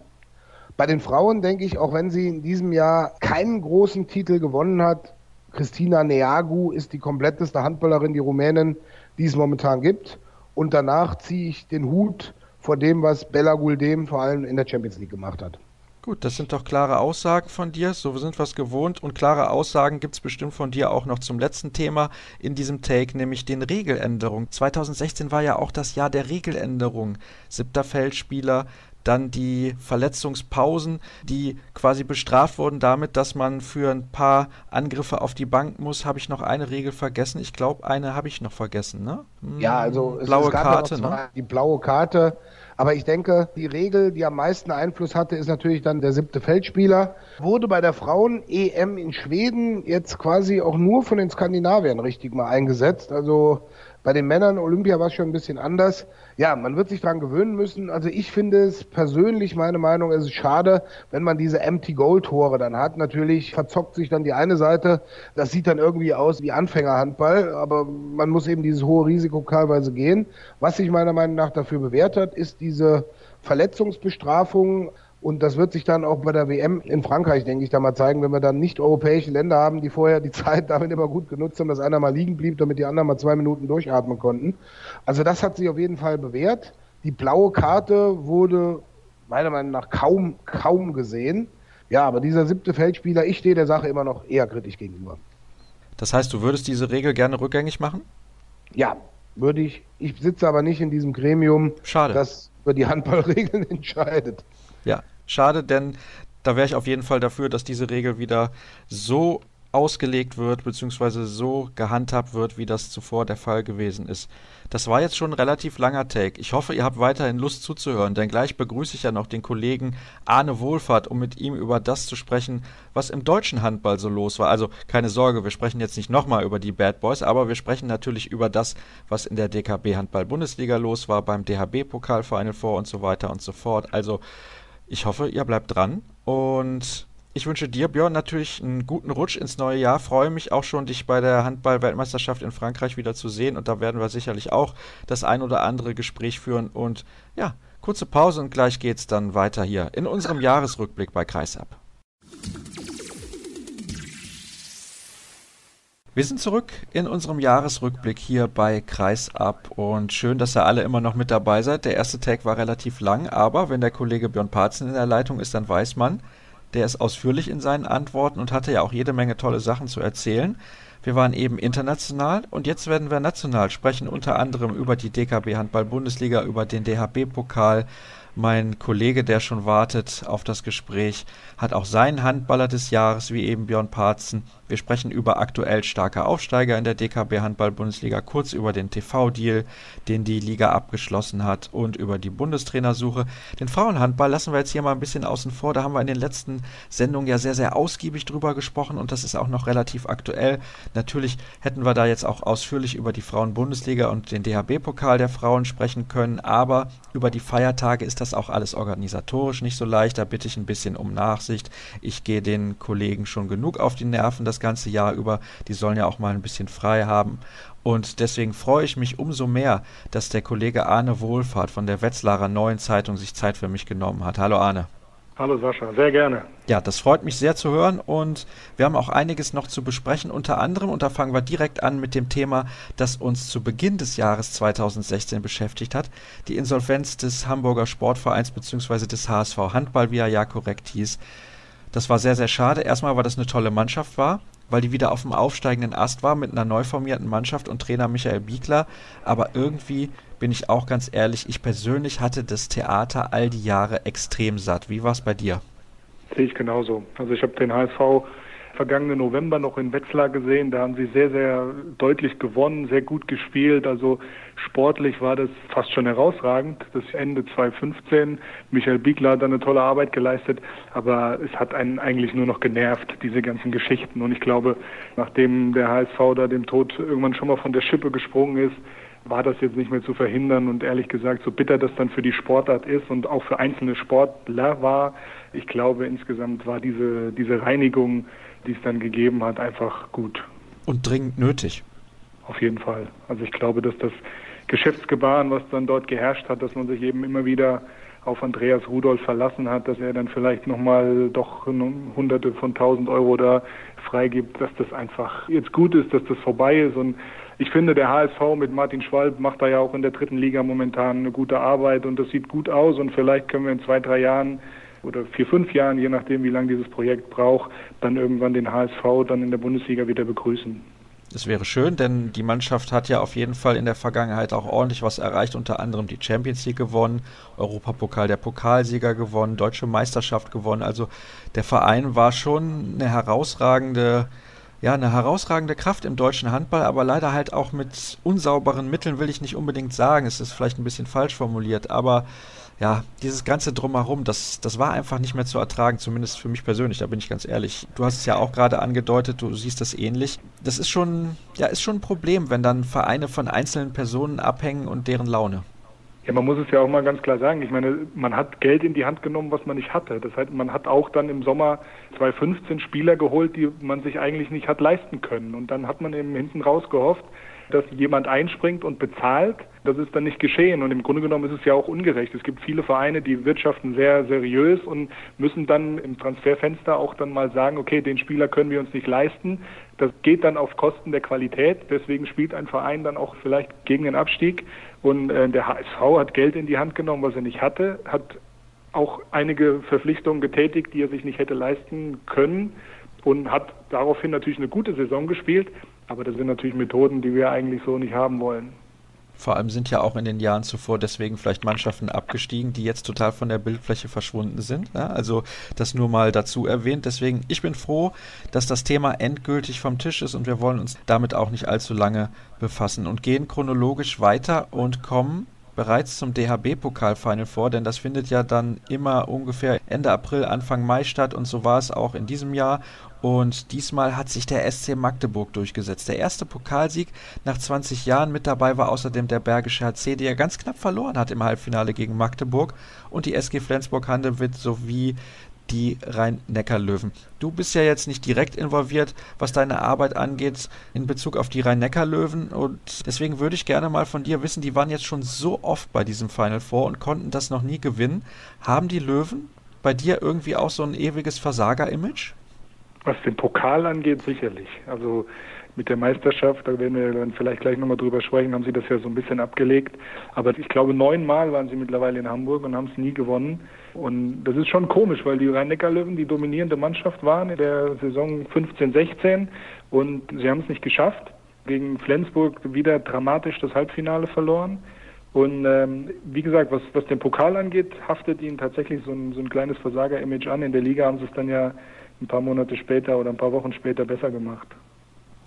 Bei den Frauen denke ich, auch wenn sie in diesem Jahr keinen großen Titel gewonnen hat, Christina Neagu ist die kompletteste Handballerin, die Rumänen, die es momentan gibt. Und danach ziehe ich den Hut vor dem, was Bella Guldem vor allem in der Champions League gemacht hat. Gut, das sind doch klare Aussagen von dir. So sind wir es gewohnt. Und klare Aussagen gibt es bestimmt von dir auch noch zum letzten Thema in diesem Take, nämlich den Regeländerungen. 2016 war ja auch das Jahr der Regeländerung. Siebter Feldspieler, dann die Verletzungspausen, die quasi bestraft wurden damit, dass man für ein paar Angriffe auf die Bank muss. Habe ich noch eine Regel vergessen? Ich glaube, eine habe ich noch vergessen, ne? Ja, also blaue Karte, ne? Die blaue Karte aber ich denke, die Regel, die am meisten Einfluss hatte, ist natürlich dann der siebte Feldspieler. Wurde bei der Frauen-EM in Schweden jetzt quasi auch nur von den Skandinaviern richtig mal eingesetzt. Also bei den Männern Olympia war es schon ein bisschen anders. Ja, man wird sich daran gewöhnen müssen. Also ich finde es persönlich, meine Meinung, es ist schade, wenn man diese Empty Goal Tore dann hat. Natürlich verzockt sich dann die eine Seite. Das sieht dann irgendwie aus wie Anfängerhandball, aber man muss eben dieses hohe Risiko teilweise gehen. Was sich meiner Meinung nach dafür bewährt hat, ist diese Verletzungsbestrafung und das wird sich dann auch bei der WM in Frankreich, denke ich, da mal zeigen, wenn wir dann nicht europäische Länder haben, die vorher die *laughs* Zeit damit immer gut genutzt haben, dass einer mal liegen blieb, damit die anderen mal zwei Minuten durchatmen konnten. Also das hat sich auf jeden Fall bewährt. Die blaue Karte wurde meiner Meinung nach kaum, kaum gesehen. Ja, aber dieser siebte Feldspieler, ich stehe der Sache immer noch eher kritisch gegenüber. Das heißt, du würdest diese Regel gerne rückgängig machen? Ja, würde ich. Ich sitze aber nicht in diesem Gremium, Schade. das über die Handballregeln *laughs* entscheidet. Ja, schade, denn da wäre ich auf jeden Fall dafür, dass diese Regel wieder so ausgelegt wird, beziehungsweise so gehandhabt wird, wie das zuvor der Fall gewesen ist. Das war jetzt schon ein relativ langer Take. Ich hoffe, ihr habt weiterhin Lust zuzuhören, denn gleich begrüße ich ja noch den Kollegen Arne Wohlfahrt, um mit ihm über das zu sprechen, was im deutschen Handball so los war. Also keine Sorge, wir sprechen jetzt nicht nochmal über die Bad Boys, aber wir sprechen natürlich über das, was in der DKB Handball Bundesliga los war, beim DHB Pokal Final Four und so weiter und so fort. Also ich hoffe, ihr bleibt dran und ich wünsche dir, Björn, natürlich einen guten Rutsch ins neue Jahr. Freue mich auch schon, dich bei der Handball-Weltmeisterschaft in Frankreich wieder zu sehen. Und da werden wir sicherlich auch das ein oder andere Gespräch führen. Und ja, kurze Pause und gleich geht's dann weiter hier in unserem Jahresrückblick bei Kreisab. Wir sind zurück in unserem Jahresrückblick hier bei Kreisab und schön, dass ihr alle immer noch mit dabei seid. Der erste Tag war relativ lang, aber wenn der Kollege Björn Parzen in der Leitung ist, dann weiß man, der ist ausführlich in seinen Antworten und hatte ja auch jede Menge tolle Sachen zu erzählen. Wir waren eben international und jetzt werden wir national sprechen, unter anderem über die DKB Handball Bundesliga, über den DHB Pokal, mein Kollege, der schon wartet auf das Gespräch, hat auch seinen Handballer des Jahres, wie eben Björn Parzen. Wir sprechen über aktuell starke Aufsteiger in der DKB Handball Bundesliga, kurz über den TV-Deal, den die Liga abgeschlossen hat und über die Bundestrainersuche. Den Frauenhandball lassen wir jetzt hier mal ein bisschen außen vor. Da haben wir in den letzten Sendungen ja sehr, sehr ausgiebig drüber gesprochen und das ist auch noch relativ aktuell. Natürlich hätten wir da jetzt auch ausführlich über die Frauen-Bundesliga und den DHB-Pokal der Frauen sprechen können, aber über die Feiertage ist das das auch alles organisatorisch nicht so leicht. Da bitte ich ein bisschen um Nachsicht. Ich gehe den Kollegen schon genug auf die Nerven das ganze Jahr über. Die sollen ja auch mal ein bisschen frei haben. Und deswegen freue ich mich umso mehr, dass der Kollege Arne Wohlfahrt von der Wetzlarer Neuen Zeitung sich Zeit für mich genommen hat. Hallo Arne. Hallo Sascha, sehr gerne. Ja, das freut mich sehr zu hören und wir haben auch einiges noch zu besprechen. Unter anderem, und da fangen wir direkt an mit dem Thema, das uns zu Beginn des Jahres 2016 beschäftigt hat, die Insolvenz des Hamburger Sportvereins bzw. des HSV Handball, wie er ja korrekt hieß. Das war sehr, sehr schade. Erstmal, weil das eine tolle Mannschaft war, weil die wieder auf dem aufsteigenden Ast war mit einer neu formierten Mannschaft und Trainer Michael Biegler. Aber irgendwie bin ich auch ganz ehrlich, ich persönlich hatte das Theater all die Jahre extrem satt. Wie war es bei dir? Sehe ich genauso. Also ich habe den HSV vergangenen November noch in Wetzlar gesehen. Da haben sie sehr, sehr deutlich gewonnen, sehr gut gespielt. Also sportlich war das fast schon herausragend. Das Ende 2015. Michael Biegler hat da eine tolle Arbeit geleistet. Aber es hat einen eigentlich nur noch genervt, diese ganzen Geschichten. Und ich glaube, nachdem der HSV da dem Tod irgendwann schon mal von der Schippe gesprungen ist, war das jetzt nicht mehr zu verhindern und ehrlich gesagt, so bitter das dann für die Sportart ist und auch für einzelne Sportler war, ich glaube insgesamt war diese, diese Reinigung die es dann gegeben hat, einfach gut. Und dringend nötig. Auf jeden Fall. Also ich glaube, dass das Geschäftsgebaren, was dann dort geherrscht hat, dass man sich eben immer wieder auf Andreas Rudolf verlassen hat, dass er dann vielleicht nochmal doch hunderte von tausend Euro da freigibt, dass das einfach jetzt gut ist, dass das vorbei ist. Und ich finde, der HSV mit Martin Schwalb macht da ja auch in der dritten Liga momentan eine gute Arbeit und das sieht gut aus und vielleicht können wir in zwei, drei Jahren oder vier, fünf Jahren, je nachdem, wie lange dieses Projekt braucht, dann irgendwann den HSV dann in der Bundesliga wieder begrüßen. Das wäre schön, denn die Mannschaft hat ja auf jeden Fall in der Vergangenheit auch ordentlich was erreicht, unter anderem die Champions League gewonnen, Europapokal der Pokalsieger gewonnen, Deutsche Meisterschaft gewonnen. Also der Verein war schon eine herausragende, ja, eine herausragende Kraft im deutschen Handball, aber leider halt auch mit unsauberen Mitteln will ich nicht unbedingt sagen. Es ist vielleicht ein bisschen falsch formuliert, aber ja, dieses ganze Drumherum, das, das war einfach nicht mehr zu ertragen, zumindest für mich persönlich, da bin ich ganz ehrlich. Du hast es ja auch gerade angedeutet, du siehst das ähnlich. Das ist schon, ja, ist schon ein Problem, wenn dann Vereine von einzelnen Personen abhängen und deren Laune. Ja, man muss es ja auch mal ganz klar sagen. Ich meine, man hat Geld in die Hand genommen, was man nicht hatte. Das heißt, man hat auch dann im Sommer 2015 Spieler geholt, die man sich eigentlich nicht hat leisten können. Und dann hat man eben hinten raus gehofft, dass jemand einspringt und bezahlt. Das ist dann nicht geschehen und im Grunde genommen ist es ja auch ungerecht. Es gibt viele Vereine, die wirtschaften sehr seriös und müssen dann im Transferfenster auch dann mal sagen, okay, den Spieler können wir uns nicht leisten. Das geht dann auf Kosten der Qualität. Deswegen spielt ein Verein dann auch vielleicht gegen den Abstieg. Und äh, der HSV hat Geld in die Hand genommen, was er nicht hatte, hat auch einige Verpflichtungen getätigt, die er sich nicht hätte leisten können und hat daraufhin natürlich eine gute Saison gespielt. Aber das sind natürlich Methoden, die wir eigentlich so nicht haben wollen. Vor allem sind ja auch in den Jahren zuvor deswegen vielleicht Mannschaften abgestiegen, die jetzt total von der Bildfläche verschwunden sind. Ja, also das nur mal dazu erwähnt. Deswegen, ich bin froh, dass das Thema endgültig vom Tisch ist und wir wollen uns damit auch nicht allzu lange befassen und gehen chronologisch weiter und kommen bereits zum DHB-Pokal-Final vor, denn das findet ja dann immer ungefähr Ende April, Anfang Mai statt und so war es auch in diesem Jahr. Und diesmal hat sich der SC Magdeburg durchgesetzt. Der erste Pokalsieg nach 20 Jahren. Mit dabei war außerdem der Bergische HC, der ganz knapp verloren hat im Halbfinale gegen Magdeburg. Und die SG Flensburg-Handewitt sowie die Rhein-Neckar-Löwen. Du bist ja jetzt nicht direkt involviert, was deine Arbeit angeht in Bezug auf die Rhein-Neckar-Löwen und deswegen würde ich gerne mal von dir wissen, die waren jetzt schon so oft bei diesem Final Four und konnten das noch nie gewinnen. Haben die Löwen bei dir irgendwie auch so ein ewiges Versager-Image? Was den Pokal angeht, sicherlich. Also mit der Meisterschaft, da werden wir dann vielleicht gleich nochmal drüber sprechen, haben sie das ja so ein bisschen abgelegt. Aber ich glaube, neunmal waren sie mittlerweile in Hamburg und haben es nie gewonnen. Und das ist schon komisch, weil die Rhein-Neckar-Löwen die dominierende Mannschaft waren in der Saison 15, 16 und sie haben es nicht geschafft. Gegen Flensburg wieder dramatisch das Halbfinale verloren. Und ähm, wie gesagt, was, was den Pokal angeht, haftet ihnen tatsächlich so ein, so ein kleines Versager-Image an. In der Liga haben sie es dann ja ein paar Monate später oder ein paar Wochen später besser gemacht.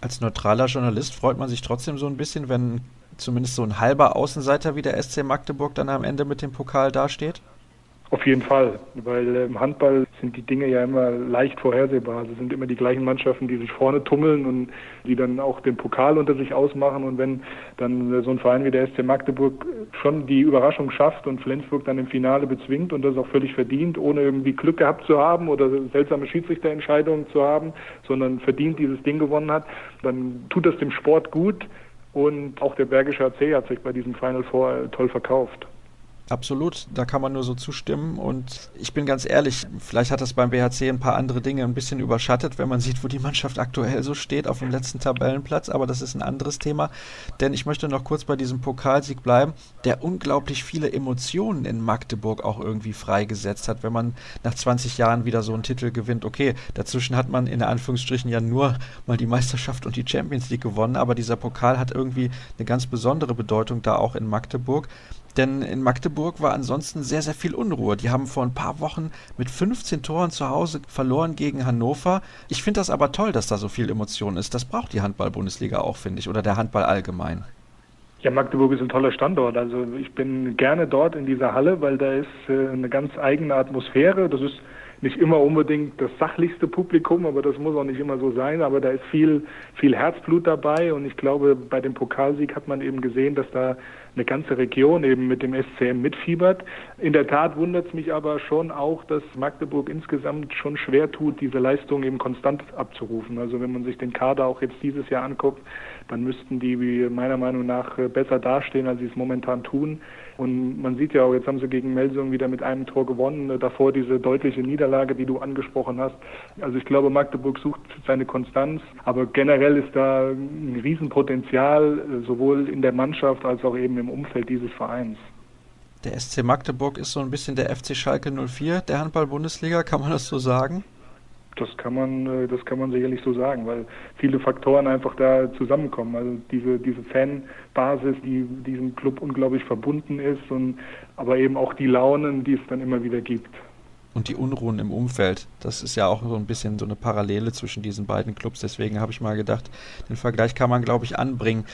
Als neutraler Journalist freut man sich trotzdem so ein bisschen, wenn zumindest so ein halber Außenseiter wie der SC Magdeburg dann am Ende mit dem Pokal dasteht? Auf jeden Fall, weil im Handball sind die Dinge ja immer leicht vorhersehbar. Es sind immer die gleichen Mannschaften, die sich vorne tummeln und die dann auch den Pokal unter sich ausmachen. Und wenn dann so ein Verein wie der SC Magdeburg schon die Überraschung schafft und Flensburg dann im Finale bezwingt und das auch völlig verdient, ohne irgendwie Glück gehabt zu haben oder seltsame Schiedsrichterentscheidungen zu haben, sondern verdient dieses Ding gewonnen hat, dann tut das dem Sport gut. Und auch der Bergische AC hat sich bei diesem Final Four toll verkauft. Absolut, da kann man nur so zustimmen. Und ich bin ganz ehrlich, vielleicht hat das beim BHC ein paar andere Dinge ein bisschen überschattet, wenn man sieht, wo die Mannschaft aktuell so steht, auf dem letzten Tabellenplatz. Aber das ist ein anderes Thema. Denn ich möchte noch kurz bei diesem Pokalsieg bleiben, der unglaublich viele Emotionen in Magdeburg auch irgendwie freigesetzt hat, wenn man nach 20 Jahren wieder so einen Titel gewinnt. Okay, dazwischen hat man in Anführungsstrichen ja nur mal die Meisterschaft und die Champions League gewonnen, aber dieser Pokal hat irgendwie eine ganz besondere Bedeutung da auch in Magdeburg. Denn in Magdeburg war ansonsten sehr, sehr viel Unruhe. Die haben vor ein paar Wochen mit 15 Toren zu Hause verloren gegen Hannover. Ich finde das aber toll, dass da so viel Emotion ist. Das braucht die Handball-Bundesliga auch, finde ich, oder der Handball allgemein. Ja, Magdeburg ist ein toller Standort. Also ich bin gerne dort in dieser Halle, weil da ist äh, eine ganz eigene Atmosphäre. Das ist nicht immer unbedingt das sachlichste Publikum, aber das muss auch nicht immer so sein. Aber da ist viel, viel Herzblut dabei und ich glaube, bei dem Pokalsieg hat man eben gesehen, dass da eine ganze Region eben mit dem SCM mitfiebert. In der Tat wundert es mich aber schon auch, dass Magdeburg insgesamt schon schwer tut, diese Leistung eben konstant abzurufen. Also wenn man sich den Kader auch jetzt dieses Jahr anguckt, dann müssten die meiner Meinung nach besser dastehen, als sie es momentan tun. Und man sieht ja auch, jetzt haben sie gegen Melsung wieder mit einem Tor gewonnen. Davor diese deutliche Niederlage, die du angesprochen hast. Also ich glaube, Magdeburg sucht seine Konstanz. Aber generell ist da ein Riesenpotenzial, sowohl in der Mannschaft als auch eben im Umfeld dieses Vereins. Der SC Magdeburg ist so ein bisschen der FC Schalke 04 der Handball-Bundesliga, kann man das so sagen? Das kann man, äh, das kann man sicherlich so sagen, weil viele Faktoren einfach da zusammenkommen. Also diese, diese Fanbasis, die diesem Club unglaublich verbunden ist und aber eben auch die Launen, die es dann immer wieder gibt. Und die Unruhen im Umfeld, das ist ja auch so ein bisschen so eine Parallele zwischen diesen beiden Clubs. Deswegen habe ich mal gedacht, den Vergleich kann man, glaube ich, anbringen.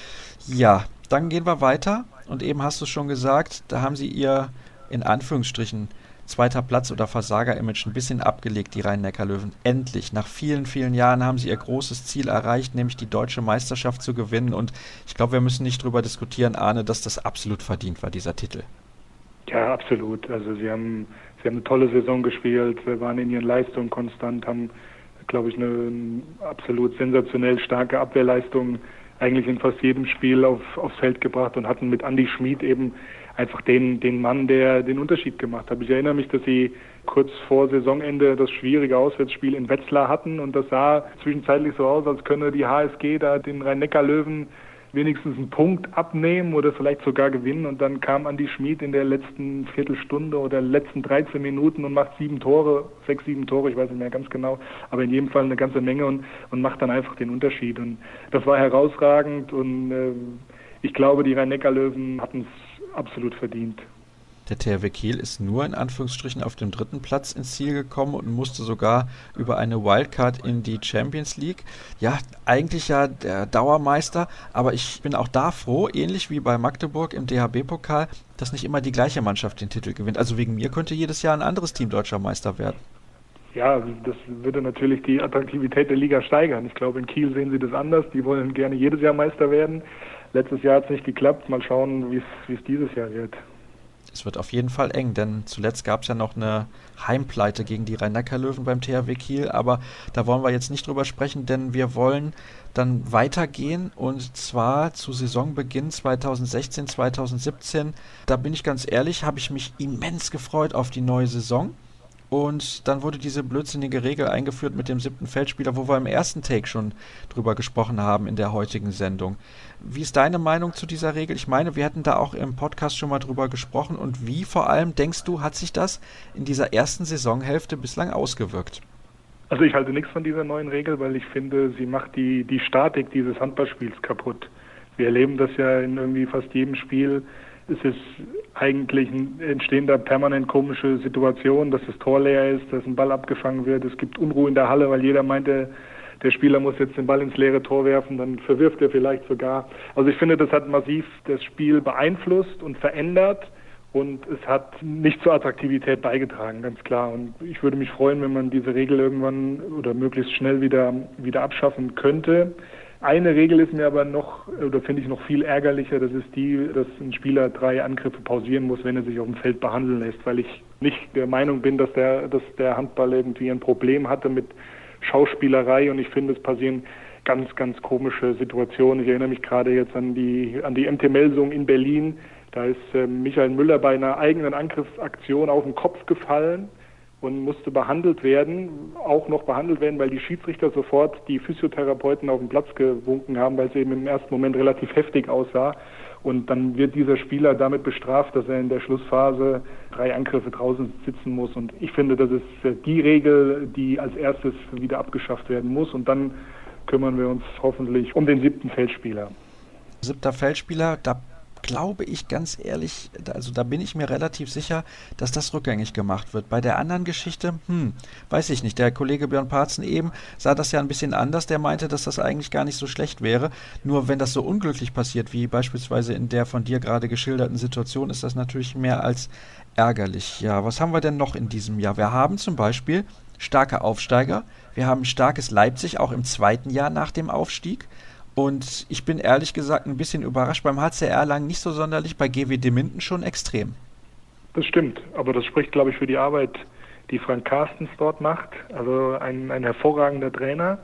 Ja, dann gehen wir weiter. Und eben hast du schon gesagt, da haben sie ihr in Anführungsstrichen zweiter Platz oder Versager-Image ein bisschen abgelegt, die Rhein-Neckar-Löwen. Endlich, nach vielen, vielen Jahren haben sie ihr großes Ziel erreicht, nämlich die deutsche Meisterschaft zu gewinnen. Und ich glaube, wir müssen nicht darüber diskutieren, Arne, dass das absolut verdient war, dieser Titel. Ja, absolut. Also sie haben, sie haben eine tolle Saison gespielt, waren in ihren Leistungen konstant, haben, glaube ich, eine absolut sensationell starke Abwehrleistung eigentlich in fast jedem Spiel auf, aufs Feld gebracht und hatten mit Andy Schmid eben einfach den, den Mann, der den Unterschied gemacht hat. Ich erinnere mich, dass sie kurz vor Saisonende das schwierige Auswärtsspiel in Wetzlar hatten und das sah zwischenzeitlich so aus, als könne die HSG da den Rhein-Neckar-Löwen wenigstens einen Punkt abnehmen oder vielleicht sogar gewinnen. Und dann kam Andi Schmid in der letzten Viertelstunde oder letzten 13 Minuten und macht sieben Tore, sechs, sieben Tore, ich weiß nicht mehr ganz genau, aber in jedem Fall eine ganze Menge und, und macht dann einfach den Unterschied. Und das war herausragend und äh, ich glaube, die Rhein-Neckar-Löwen hatten es absolut verdient. Der THW Kiel ist nur in Anführungsstrichen auf dem dritten Platz ins Ziel gekommen und musste sogar über eine Wildcard in die Champions League. Ja, eigentlich ja der Dauermeister, aber ich bin auch da froh, ähnlich wie bei Magdeburg im DHB-Pokal, dass nicht immer die gleiche Mannschaft den Titel gewinnt. Also wegen mir könnte jedes Jahr ein anderes Team deutscher Meister werden. Ja, das würde natürlich die Attraktivität der Liga steigern. Ich glaube, in Kiel sehen sie das anders. Die wollen gerne jedes Jahr Meister werden. Letztes Jahr hat es nicht geklappt. Mal schauen, wie es dieses Jahr wird. Es wird auf jeden Fall eng, denn zuletzt gab es ja noch eine Heimpleite gegen die Rhein-Neckar-Löwen beim THW Kiel, aber da wollen wir jetzt nicht drüber sprechen, denn wir wollen dann weitergehen und zwar zu Saisonbeginn 2016, 2017. Da bin ich ganz ehrlich, habe ich mich immens gefreut auf die neue Saison. Und dann wurde diese blödsinnige Regel eingeführt mit dem siebten Feldspieler, wo wir im ersten Take schon drüber gesprochen haben in der heutigen Sendung. Wie ist deine Meinung zu dieser Regel? Ich meine, wir hatten da auch im Podcast schon mal drüber gesprochen. Und wie vor allem, denkst du, hat sich das in dieser ersten Saisonhälfte bislang ausgewirkt? Also ich halte nichts von dieser neuen Regel, weil ich finde, sie macht die, die Statik dieses Handballspiels kaputt. Wir erleben das ja in irgendwie fast jedem Spiel. Es ist eigentlich entstehen da permanent komische Situationen, dass das Tor leer ist, dass ein Ball abgefangen wird. Es gibt Unruhe in der Halle, weil jeder meint, der, der Spieler muss jetzt den Ball ins leere Tor werfen, dann verwirft er vielleicht sogar. Also ich finde, das hat massiv das Spiel beeinflusst und verändert und es hat nicht zur Attraktivität beigetragen, ganz klar. Und ich würde mich freuen, wenn man diese Regel irgendwann oder möglichst schnell wieder, wieder abschaffen könnte. Eine Regel ist mir aber noch, oder finde ich noch viel ärgerlicher, das ist die, dass ein Spieler drei Angriffe pausieren muss, wenn er sich auf dem Feld behandeln lässt, weil ich nicht der Meinung bin, dass der, dass der Handball irgendwie ein Problem hatte mit Schauspielerei und ich finde, es passieren ganz, ganz komische Situationen. Ich erinnere mich gerade jetzt an die, an die MT-Melsung in Berlin. Da ist äh, Michael Müller bei einer eigenen Angriffsaktion auf den Kopf gefallen und musste behandelt werden, auch noch behandelt werden, weil die Schiedsrichter sofort die Physiotherapeuten auf den Platz gewunken haben, weil es eben im ersten Moment relativ heftig aussah. Und dann wird dieser Spieler damit bestraft, dass er in der Schlussphase drei Angriffe draußen sitzen muss. Und ich finde, das ist die Regel, die als erstes wieder abgeschafft werden muss. Und dann kümmern wir uns hoffentlich um den siebten Feldspieler. Siebter Feldspieler, da glaube ich ganz ehrlich, also da bin ich mir relativ sicher, dass das rückgängig gemacht wird. Bei der anderen Geschichte, hm, weiß ich nicht. Der Kollege Björn Parzen eben sah das ja ein bisschen anders. Der meinte, dass das eigentlich gar nicht so schlecht wäre. Nur wenn das so unglücklich passiert, wie beispielsweise in der von dir gerade geschilderten Situation, ist das natürlich mehr als ärgerlich. Ja, was haben wir denn noch in diesem Jahr? Wir haben zum Beispiel starke Aufsteiger. Wir haben starkes Leipzig auch im zweiten Jahr nach dem Aufstieg. Und ich bin ehrlich gesagt ein bisschen überrascht. Beim HCR lang nicht so sonderlich, bei GWD Minden schon extrem. Das stimmt, aber das spricht, glaube ich, für die Arbeit, die Frank Carstens dort macht. Also ein, ein hervorragender Trainer,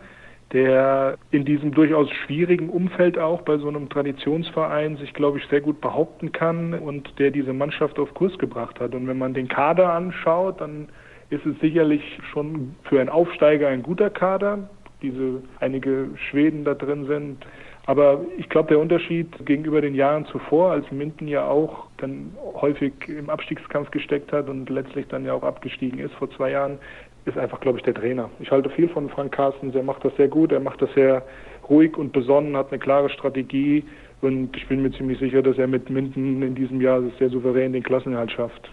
der in diesem durchaus schwierigen Umfeld auch bei so einem Traditionsverein sich, glaube ich, sehr gut behaupten kann und der diese Mannschaft auf Kurs gebracht hat. Und wenn man den Kader anschaut, dann ist es sicherlich schon für einen Aufsteiger ein guter Kader diese einige Schweden da drin sind. Aber ich glaube, der Unterschied gegenüber den Jahren zuvor, als Minden ja auch dann häufig im Abstiegskampf gesteckt hat und letztlich dann ja auch abgestiegen ist vor zwei Jahren, ist einfach, glaube ich, der Trainer. Ich halte viel von Frank Carstens, er macht das sehr gut, er macht das sehr ruhig und besonnen, hat eine klare Strategie und ich bin mir ziemlich sicher, dass er mit Minden in diesem Jahr sehr souverän den Klassenerhalt schafft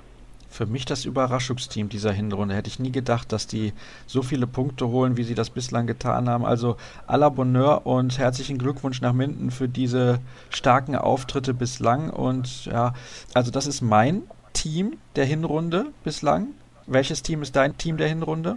für mich das Überraschungsteam dieser Hinrunde. Hätte ich nie gedacht, dass die so viele Punkte holen, wie sie das bislang getan haben. Also à la Bonheur und herzlichen Glückwunsch nach Minden für diese starken Auftritte bislang. Und ja, also das ist mein Team der Hinrunde bislang. Welches Team ist dein Team der Hinrunde?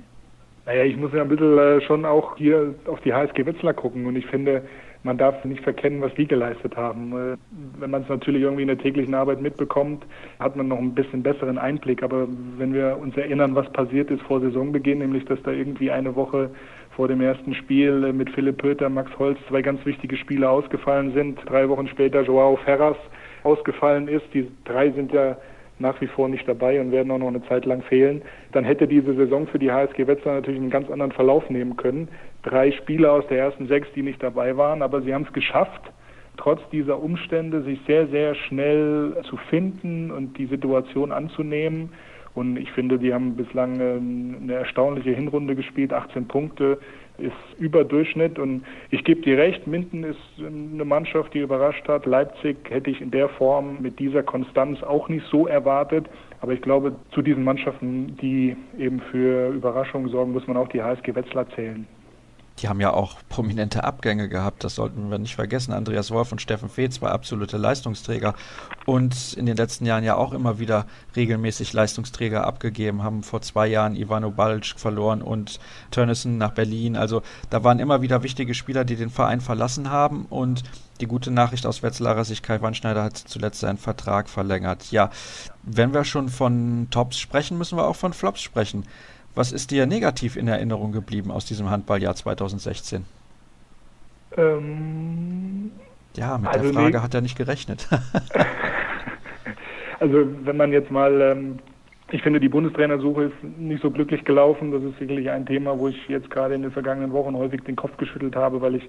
Naja, ich muss ja ein bisschen äh, schon auch hier auf die HSG Wetzlar gucken und ich finde, man darf nicht verkennen, was die geleistet haben. Äh, wenn man es natürlich irgendwie in der täglichen Arbeit mitbekommt, hat man noch ein bisschen besseren Einblick. Aber wenn wir uns erinnern, was passiert ist vor Saisonbeginn, nämlich dass da irgendwie eine Woche vor dem ersten Spiel äh, mit Philipp Pöter, Max Holz zwei ganz wichtige Spieler ausgefallen sind, drei Wochen später Joao Ferras ausgefallen ist. Die drei sind ja nach wie vor nicht dabei und werden auch noch eine Zeit lang fehlen, dann hätte diese Saison für die HSG Wetzlar natürlich einen ganz anderen Verlauf nehmen können. Drei Spieler aus der ersten sechs, die nicht dabei waren, aber sie haben es geschafft, trotz dieser Umstände sich sehr, sehr schnell zu finden und die Situation anzunehmen. Und ich finde, die haben bislang eine erstaunliche Hinrunde gespielt, 18 Punkte ist Überdurchschnitt und ich gebe dir recht, Minden ist eine Mannschaft, die überrascht hat. Leipzig hätte ich in der Form mit dieser Konstanz auch nicht so erwartet. Aber ich glaube, zu diesen Mannschaften, die eben für Überraschungen sorgen, muss man auch die HSG Wetzlar zählen. Die haben ja auch prominente Abgänge gehabt, das sollten wir nicht vergessen. Andreas Wolf und Steffen Fee, zwei absolute Leistungsträger und in den letzten Jahren ja auch immer wieder regelmäßig Leistungsträger abgegeben, haben vor zwei Jahren Ivano Balc verloren und Tönnissen nach Berlin. Also da waren immer wieder wichtige Spieler, die den Verein verlassen haben und die gute Nachricht aus Wetzlarer Sicht, Kai Wandschneider hat zuletzt seinen Vertrag verlängert. Ja, wenn wir schon von Tops sprechen, müssen wir auch von Flops sprechen. Was ist dir negativ in Erinnerung geblieben aus diesem Handballjahr 2016? Ähm, ja, mit also der Frage hat er nicht gerechnet. *laughs* also wenn man jetzt mal, ähm, ich finde die Bundestrainersuche ist nicht so glücklich gelaufen. Das ist sicherlich ein Thema, wo ich jetzt gerade in den vergangenen Wochen häufig den Kopf geschüttelt habe, weil ich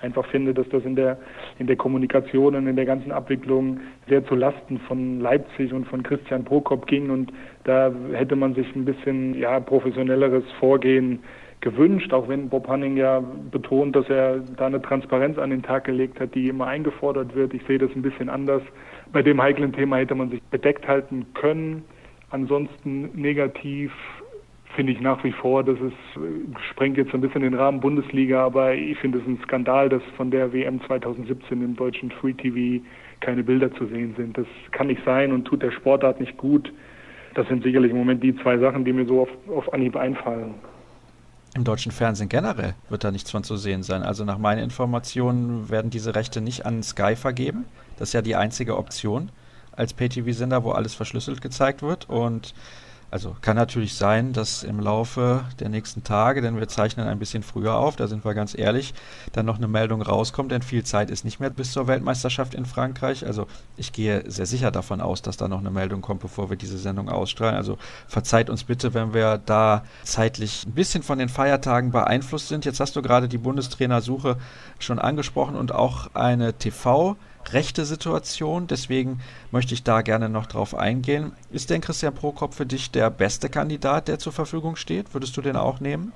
einfach finde, dass das in der, in der Kommunikation und in der ganzen Abwicklung sehr zu Lasten von Leipzig und von Christian Prokop ging und da hätte man sich ein bisschen ja, professionelleres Vorgehen gewünscht, auch wenn Bob Hanning ja betont, dass er da eine Transparenz an den Tag gelegt hat, die immer eingefordert wird. Ich sehe das ein bisschen anders. Bei dem heiklen Thema hätte man sich bedeckt halten können. Ansonsten negativ finde ich nach wie vor, das ist, sprengt jetzt ein bisschen den Rahmen Bundesliga, aber ich finde es ein Skandal, dass von der WM 2017 im deutschen Free TV keine Bilder zu sehen sind. Das kann nicht sein und tut der Sportart nicht gut. Das sind sicherlich im Moment die zwei Sachen, die mir so auf, auf Anhieb einfallen. Im deutschen Fernsehen generell wird da nichts von zu sehen sein. Also nach meinen Informationen werden diese Rechte nicht an Sky vergeben. Das ist ja die einzige Option als Pay-TV-Sender, wo alles verschlüsselt gezeigt wird. Und also kann natürlich sein, dass im Laufe der nächsten Tage, denn wir zeichnen ein bisschen früher auf, da sind wir ganz ehrlich, dann noch eine Meldung rauskommt, denn viel Zeit ist nicht mehr bis zur Weltmeisterschaft in Frankreich. Also ich gehe sehr sicher davon aus, dass da noch eine Meldung kommt, bevor wir diese Sendung ausstrahlen. Also verzeiht uns bitte, wenn wir da zeitlich ein bisschen von den Feiertagen beeinflusst sind. Jetzt hast du gerade die Bundestrainersuche schon angesprochen und auch eine TV- rechte Situation. Deswegen möchte ich da gerne noch drauf eingehen. Ist denn Christian Prokop für dich der beste Kandidat, der zur Verfügung steht? Würdest du den auch nehmen?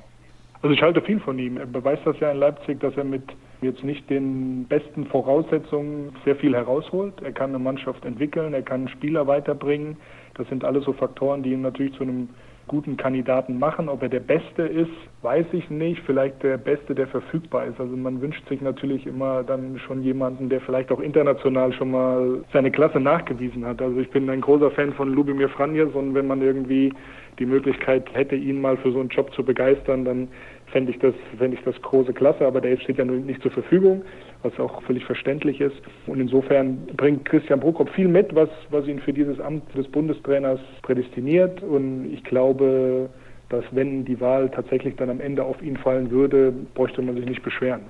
Also ich halte viel von ihm. Er beweist das ja in Leipzig, dass er mit jetzt nicht den besten Voraussetzungen sehr viel herausholt. Er kann eine Mannschaft entwickeln, er kann Spieler weiterbringen. Das sind alles so Faktoren, die ihn natürlich zu einem guten Kandidaten machen. Ob er der Beste ist, weiß ich nicht. Vielleicht der Beste, der verfügbar ist. Also man wünscht sich natürlich immer dann schon jemanden, der vielleicht auch international schon mal seine Klasse nachgewiesen hat. Also ich bin ein großer Fan von Lubimir Franjes und wenn man irgendwie die Möglichkeit hätte, ihn mal für so einen Job zu begeistern, dann fände ich das, fände ich das große Klasse, aber der steht ja nun nicht zur Verfügung, was auch völlig verständlich ist. Und insofern bringt Christian Prokop viel mit, was, was ihn für dieses Amt des Bundestrainers prädestiniert. Und ich glaube, dass wenn die Wahl tatsächlich dann am Ende auf ihn fallen würde, bräuchte man sich nicht beschweren.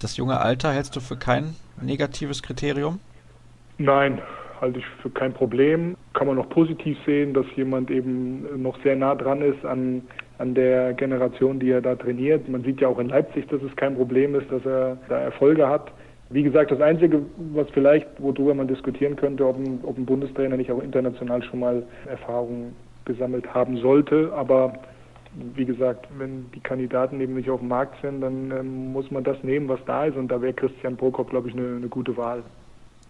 Das junge Alter hältst du für kein negatives Kriterium? Nein, halte ich für kein Problem. Kann man noch positiv sehen, dass jemand eben noch sehr nah dran ist an an der Generation, die er da trainiert. Man sieht ja auch in Leipzig, dass es kein Problem ist, dass er da Erfolge hat. Wie gesagt, das Einzige, was vielleicht, worüber man diskutieren könnte, ob ein, ob ein Bundestrainer nicht auch international schon mal Erfahrungen gesammelt haben sollte. Aber wie gesagt, wenn die Kandidaten eben nicht auf dem Markt sind, dann ähm, muss man das nehmen, was da ist. Und da wäre Christian Prokop, glaube ich, eine, eine gute Wahl.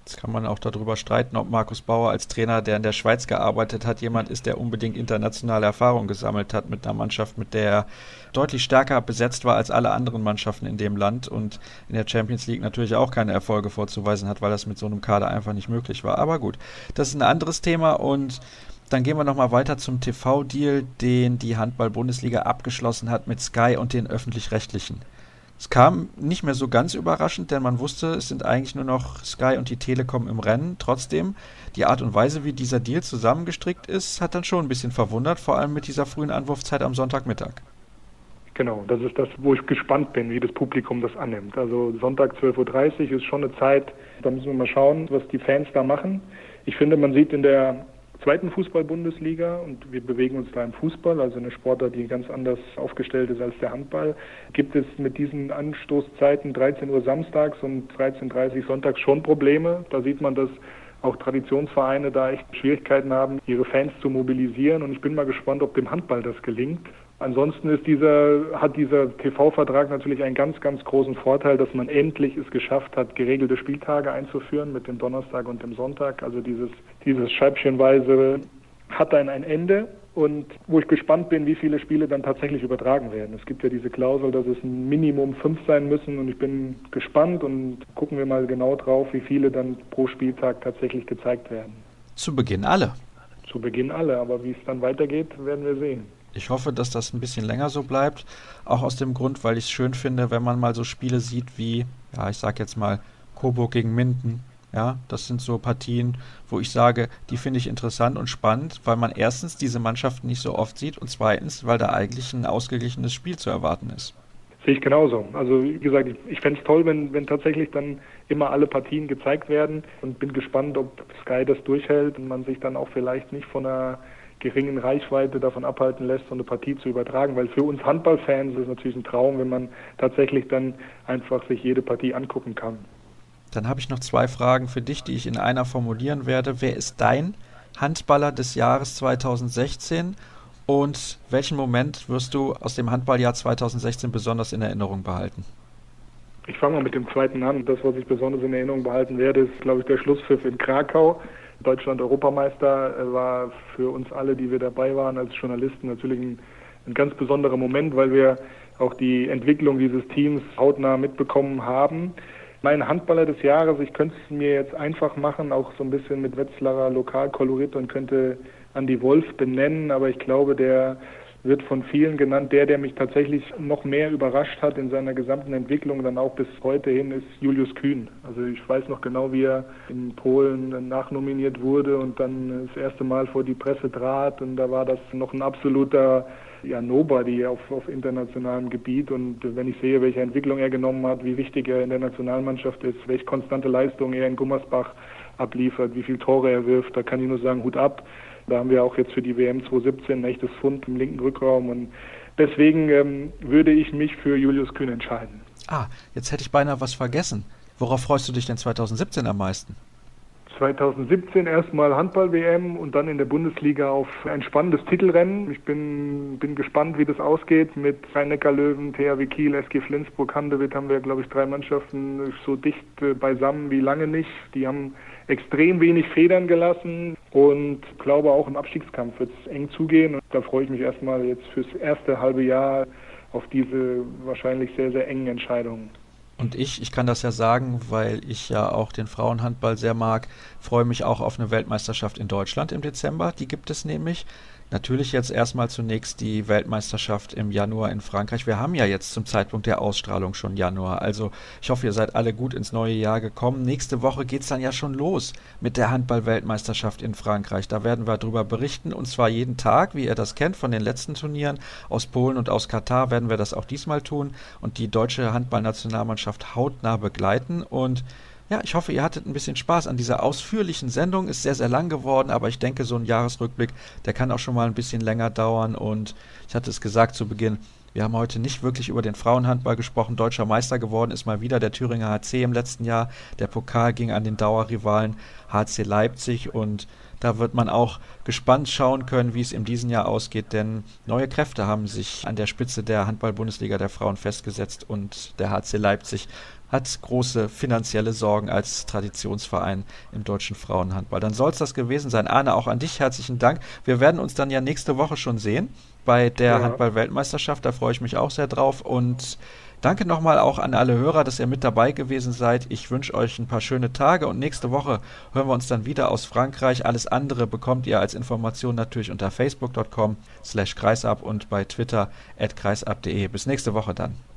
Jetzt kann man auch darüber streiten, ob Markus Bauer als Trainer, der in der Schweiz gearbeitet hat, jemand ist, der unbedingt internationale Erfahrung gesammelt hat mit einer Mannschaft, mit der er deutlich stärker besetzt war als alle anderen Mannschaften in dem Land und in der Champions League natürlich auch keine Erfolge vorzuweisen hat, weil das mit so einem Kader einfach nicht möglich war. Aber gut, das ist ein anderes Thema und dann gehen wir nochmal weiter zum TV-Deal, den die Handball-Bundesliga abgeschlossen hat mit Sky und den öffentlich-rechtlichen. Es kam nicht mehr so ganz überraschend, denn man wusste, es sind eigentlich nur noch Sky und die Telekom im Rennen. Trotzdem, die Art und Weise, wie dieser Deal zusammengestrickt ist, hat dann schon ein bisschen verwundert, vor allem mit dieser frühen Anwurfzeit am Sonntagmittag. Genau, das ist das, wo ich gespannt bin, wie das Publikum das annimmt. Also Sonntag 12.30 Uhr ist schon eine Zeit, da müssen wir mal schauen, was die Fans da machen. Ich finde, man sieht in der zweiten Fußball-Bundesliga und wir bewegen uns da im Fußball, also eine Sportart, die ganz anders aufgestellt ist als der Handball, gibt es mit diesen Anstoßzeiten 13 Uhr samstags und 13.30 Uhr sonntags schon Probleme. Da sieht man, dass auch Traditionsvereine da echt Schwierigkeiten haben, ihre Fans zu mobilisieren und ich bin mal gespannt, ob dem Handball das gelingt. Ansonsten ist dieser, hat dieser TV-Vertrag natürlich einen ganz, ganz großen Vorteil, dass man endlich es geschafft hat, geregelte Spieltage einzuführen mit dem Donnerstag und dem Sonntag. Also dieses, dieses Scheibchenweise hat dann ein Ende und wo ich gespannt bin, wie viele Spiele dann tatsächlich übertragen werden. Es gibt ja diese Klausel, dass es ein Minimum fünf sein müssen und ich bin gespannt und gucken wir mal genau drauf, wie viele dann pro Spieltag tatsächlich gezeigt werden. Zu Beginn alle. Zu Beginn alle, aber wie es dann weitergeht, werden wir sehen. Ich hoffe, dass das ein bisschen länger so bleibt. Auch aus dem Grund, weil ich es schön finde, wenn man mal so Spiele sieht wie, ja, ich sag jetzt mal, Coburg gegen Minden. Ja, das sind so Partien, wo ich sage, die finde ich interessant und spannend, weil man erstens diese Mannschaften nicht so oft sieht und zweitens, weil da eigentlich ein ausgeglichenes Spiel zu erwarten ist. Sehe ich genauso. Also wie gesagt, ich, fände es toll, wenn, wenn tatsächlich dann immer alle Partien gezeigt werden und bin gespannt, ob Sky das durchhält und man sich dann auch vielleicht nicht von einer geringen Reichweite davon abhalten lässt, so eine Partie zu übertragen. Weil für uns Handballfans ist es natürlich ein Traum, wenn man tatsächlich dann einfach sich jede Partie angucken kann. Dann habe ich noch zwei Fragen für dich, die ich in einer formulieren werde. Wer ist dein Handballer des Jahres 2016 und welchen Moment wirst du aus dem Handballjahr 2016 besonders in Erinnerung behalten? Ich fange mal mit dem zweiten an. Das, was ich besonders in Erinnerung behalten werde, ist, glaube ich, der Schlusspfiff in Krakau. Deutschland Europameister äh, war für uns alle, die wir dabei waren als Journalisten, natürlich ein, ein ganz besonderer Moment, weil wir auch die Entwicklung dieses Teams hautnah mitbekommen haben. Mein Handballer des Jahres, ich könnte es mir jetzt einfach machen, auch so ein bisschen mit Wetzlarer Lokalkolorit und könnte Andy Wolf benennen, aber ich glaube, der wird von vielen genannt. Der, der mich tatsächlich noch mehr überrascht hat in seiner gesamten Entwicklung, dann auch bis heute hin, ist Julius Kühn. Also ich weiß noch genau, wie er in Polen nachnominiert wurde und dann das erste Mal vor die Presse trat und da war das noch ein absoluter ja, Nobody auf, auf internationalem Gebiet und wenn ich sehe, welche Entwicklung er genommen hat, wie wichtig er in der Nationalmannschaft ist, welche konstante Leistung er in Gummersbach abliefert, wie viele Tore er wirft, da kann ich nur sagen, Hut ab. Da haben wir auch jetzt für die WM 2017 ein echtes Fund im linken Rückraum und deswegen ähm, würde ich mich für Julius Kühn entscheiden. Ah, jetzt hätte ich beinahe was vergessen. Worauf freust du dich denn 2017 am meisten? 2017 erstmal Handball-WM und dann in der Bundesliga auf ein spannendes Titelrennen. Ich bin, bin gespannt, wie das ausgeht mit Rhein-Neckar-Löwen, THW Kiel, SG Flensburg, Handewitt haben wir, glaube ich, drei Mannschaften so dicht äh, beisammen wie lange nicht. Die haben extrem wenig Federn gelassen und glaube auch im Abstiegskampf wird es eng zugehen. Und da freue ich mich erstmal jetzt fürs erste halbe Jahr auf diese wahrscheinlich sehr, sehr engen Entscheidungen. Und ich, ich kann das ja sagen, weil ich ja auch den Frauenhandball sehr mag, freue mich auch auf eine Weltmeisterschaft in Deutschland im Dezember. Die gibt es nämlich. Natürlich jetzt erstmal zunächst die Weltmeisterschaft im Januar in Frankreich. Wir haben ja jetzt zum Zeitpunkt der Ausstrahlung schon Januar. Also ich hoffe, ihr seid alle gut ins neue Jahr gekommen. Nächste Woche geht es dann ja schon los mit der Handball-Weltmeisterschaft in Frankreich. Da werden wir darüber berichten und zwar jeden Tag, wie ihr das kennt von den letzten Turnieren. Aus Polen und aus Katar werden wir das auch diesmal tun und die deutsche Handballnationalmannschaft hautnah begleiten. Und ja, ich hoffe, ihr hattet ein bisschen Spaß an dieser ausführlichen Sendung. Ist sehr, sehr lang geworden, aber ich denke, so ein Jahresrückblick, der kann auch schon mal ein bisschen länger dauern. Und ich hatte es gesagt zu Beginn, wir haben heute nicht wirklich über den Frauenhandball gesprochen. Deutscher Meister geworden ist mal wieder der Thüringer HC im letzten Jahr. Der Pokal ging an den Dauerrivalen HC Leipzig und da wird man auch gespannt schauen können, wie es in diesem Jahr ausgeht, denn neue Kräfte haben sich an der Spitze der Handball-Bundesliga der Frauen festgesetzt und der HC Leipzig hat große finanzielle Sorgen als Traditionsverein im deutschen Frauenhandball. Dann soll es das gewesen sein. Arne, auch an dich herzlichen Dank. Wir werden uns dann ja nächste Woche schon sehen bei der ja. Handball-Weltmeisterschaft. Da freue ich mich auch sehr drauf. Und danke nochmal auch an alle Hörer, dass ihr mit dabei gewesen seid. Ich wünsche euch ein paar schöne Tage und nächste Woche hören wir uns dann wieder aus Frankreich. Alles andere bekommt ihr als Information natürlich unter facebook.com slash kreisab und bei Twitter at kreisab.de. Bis nächste Woche dann.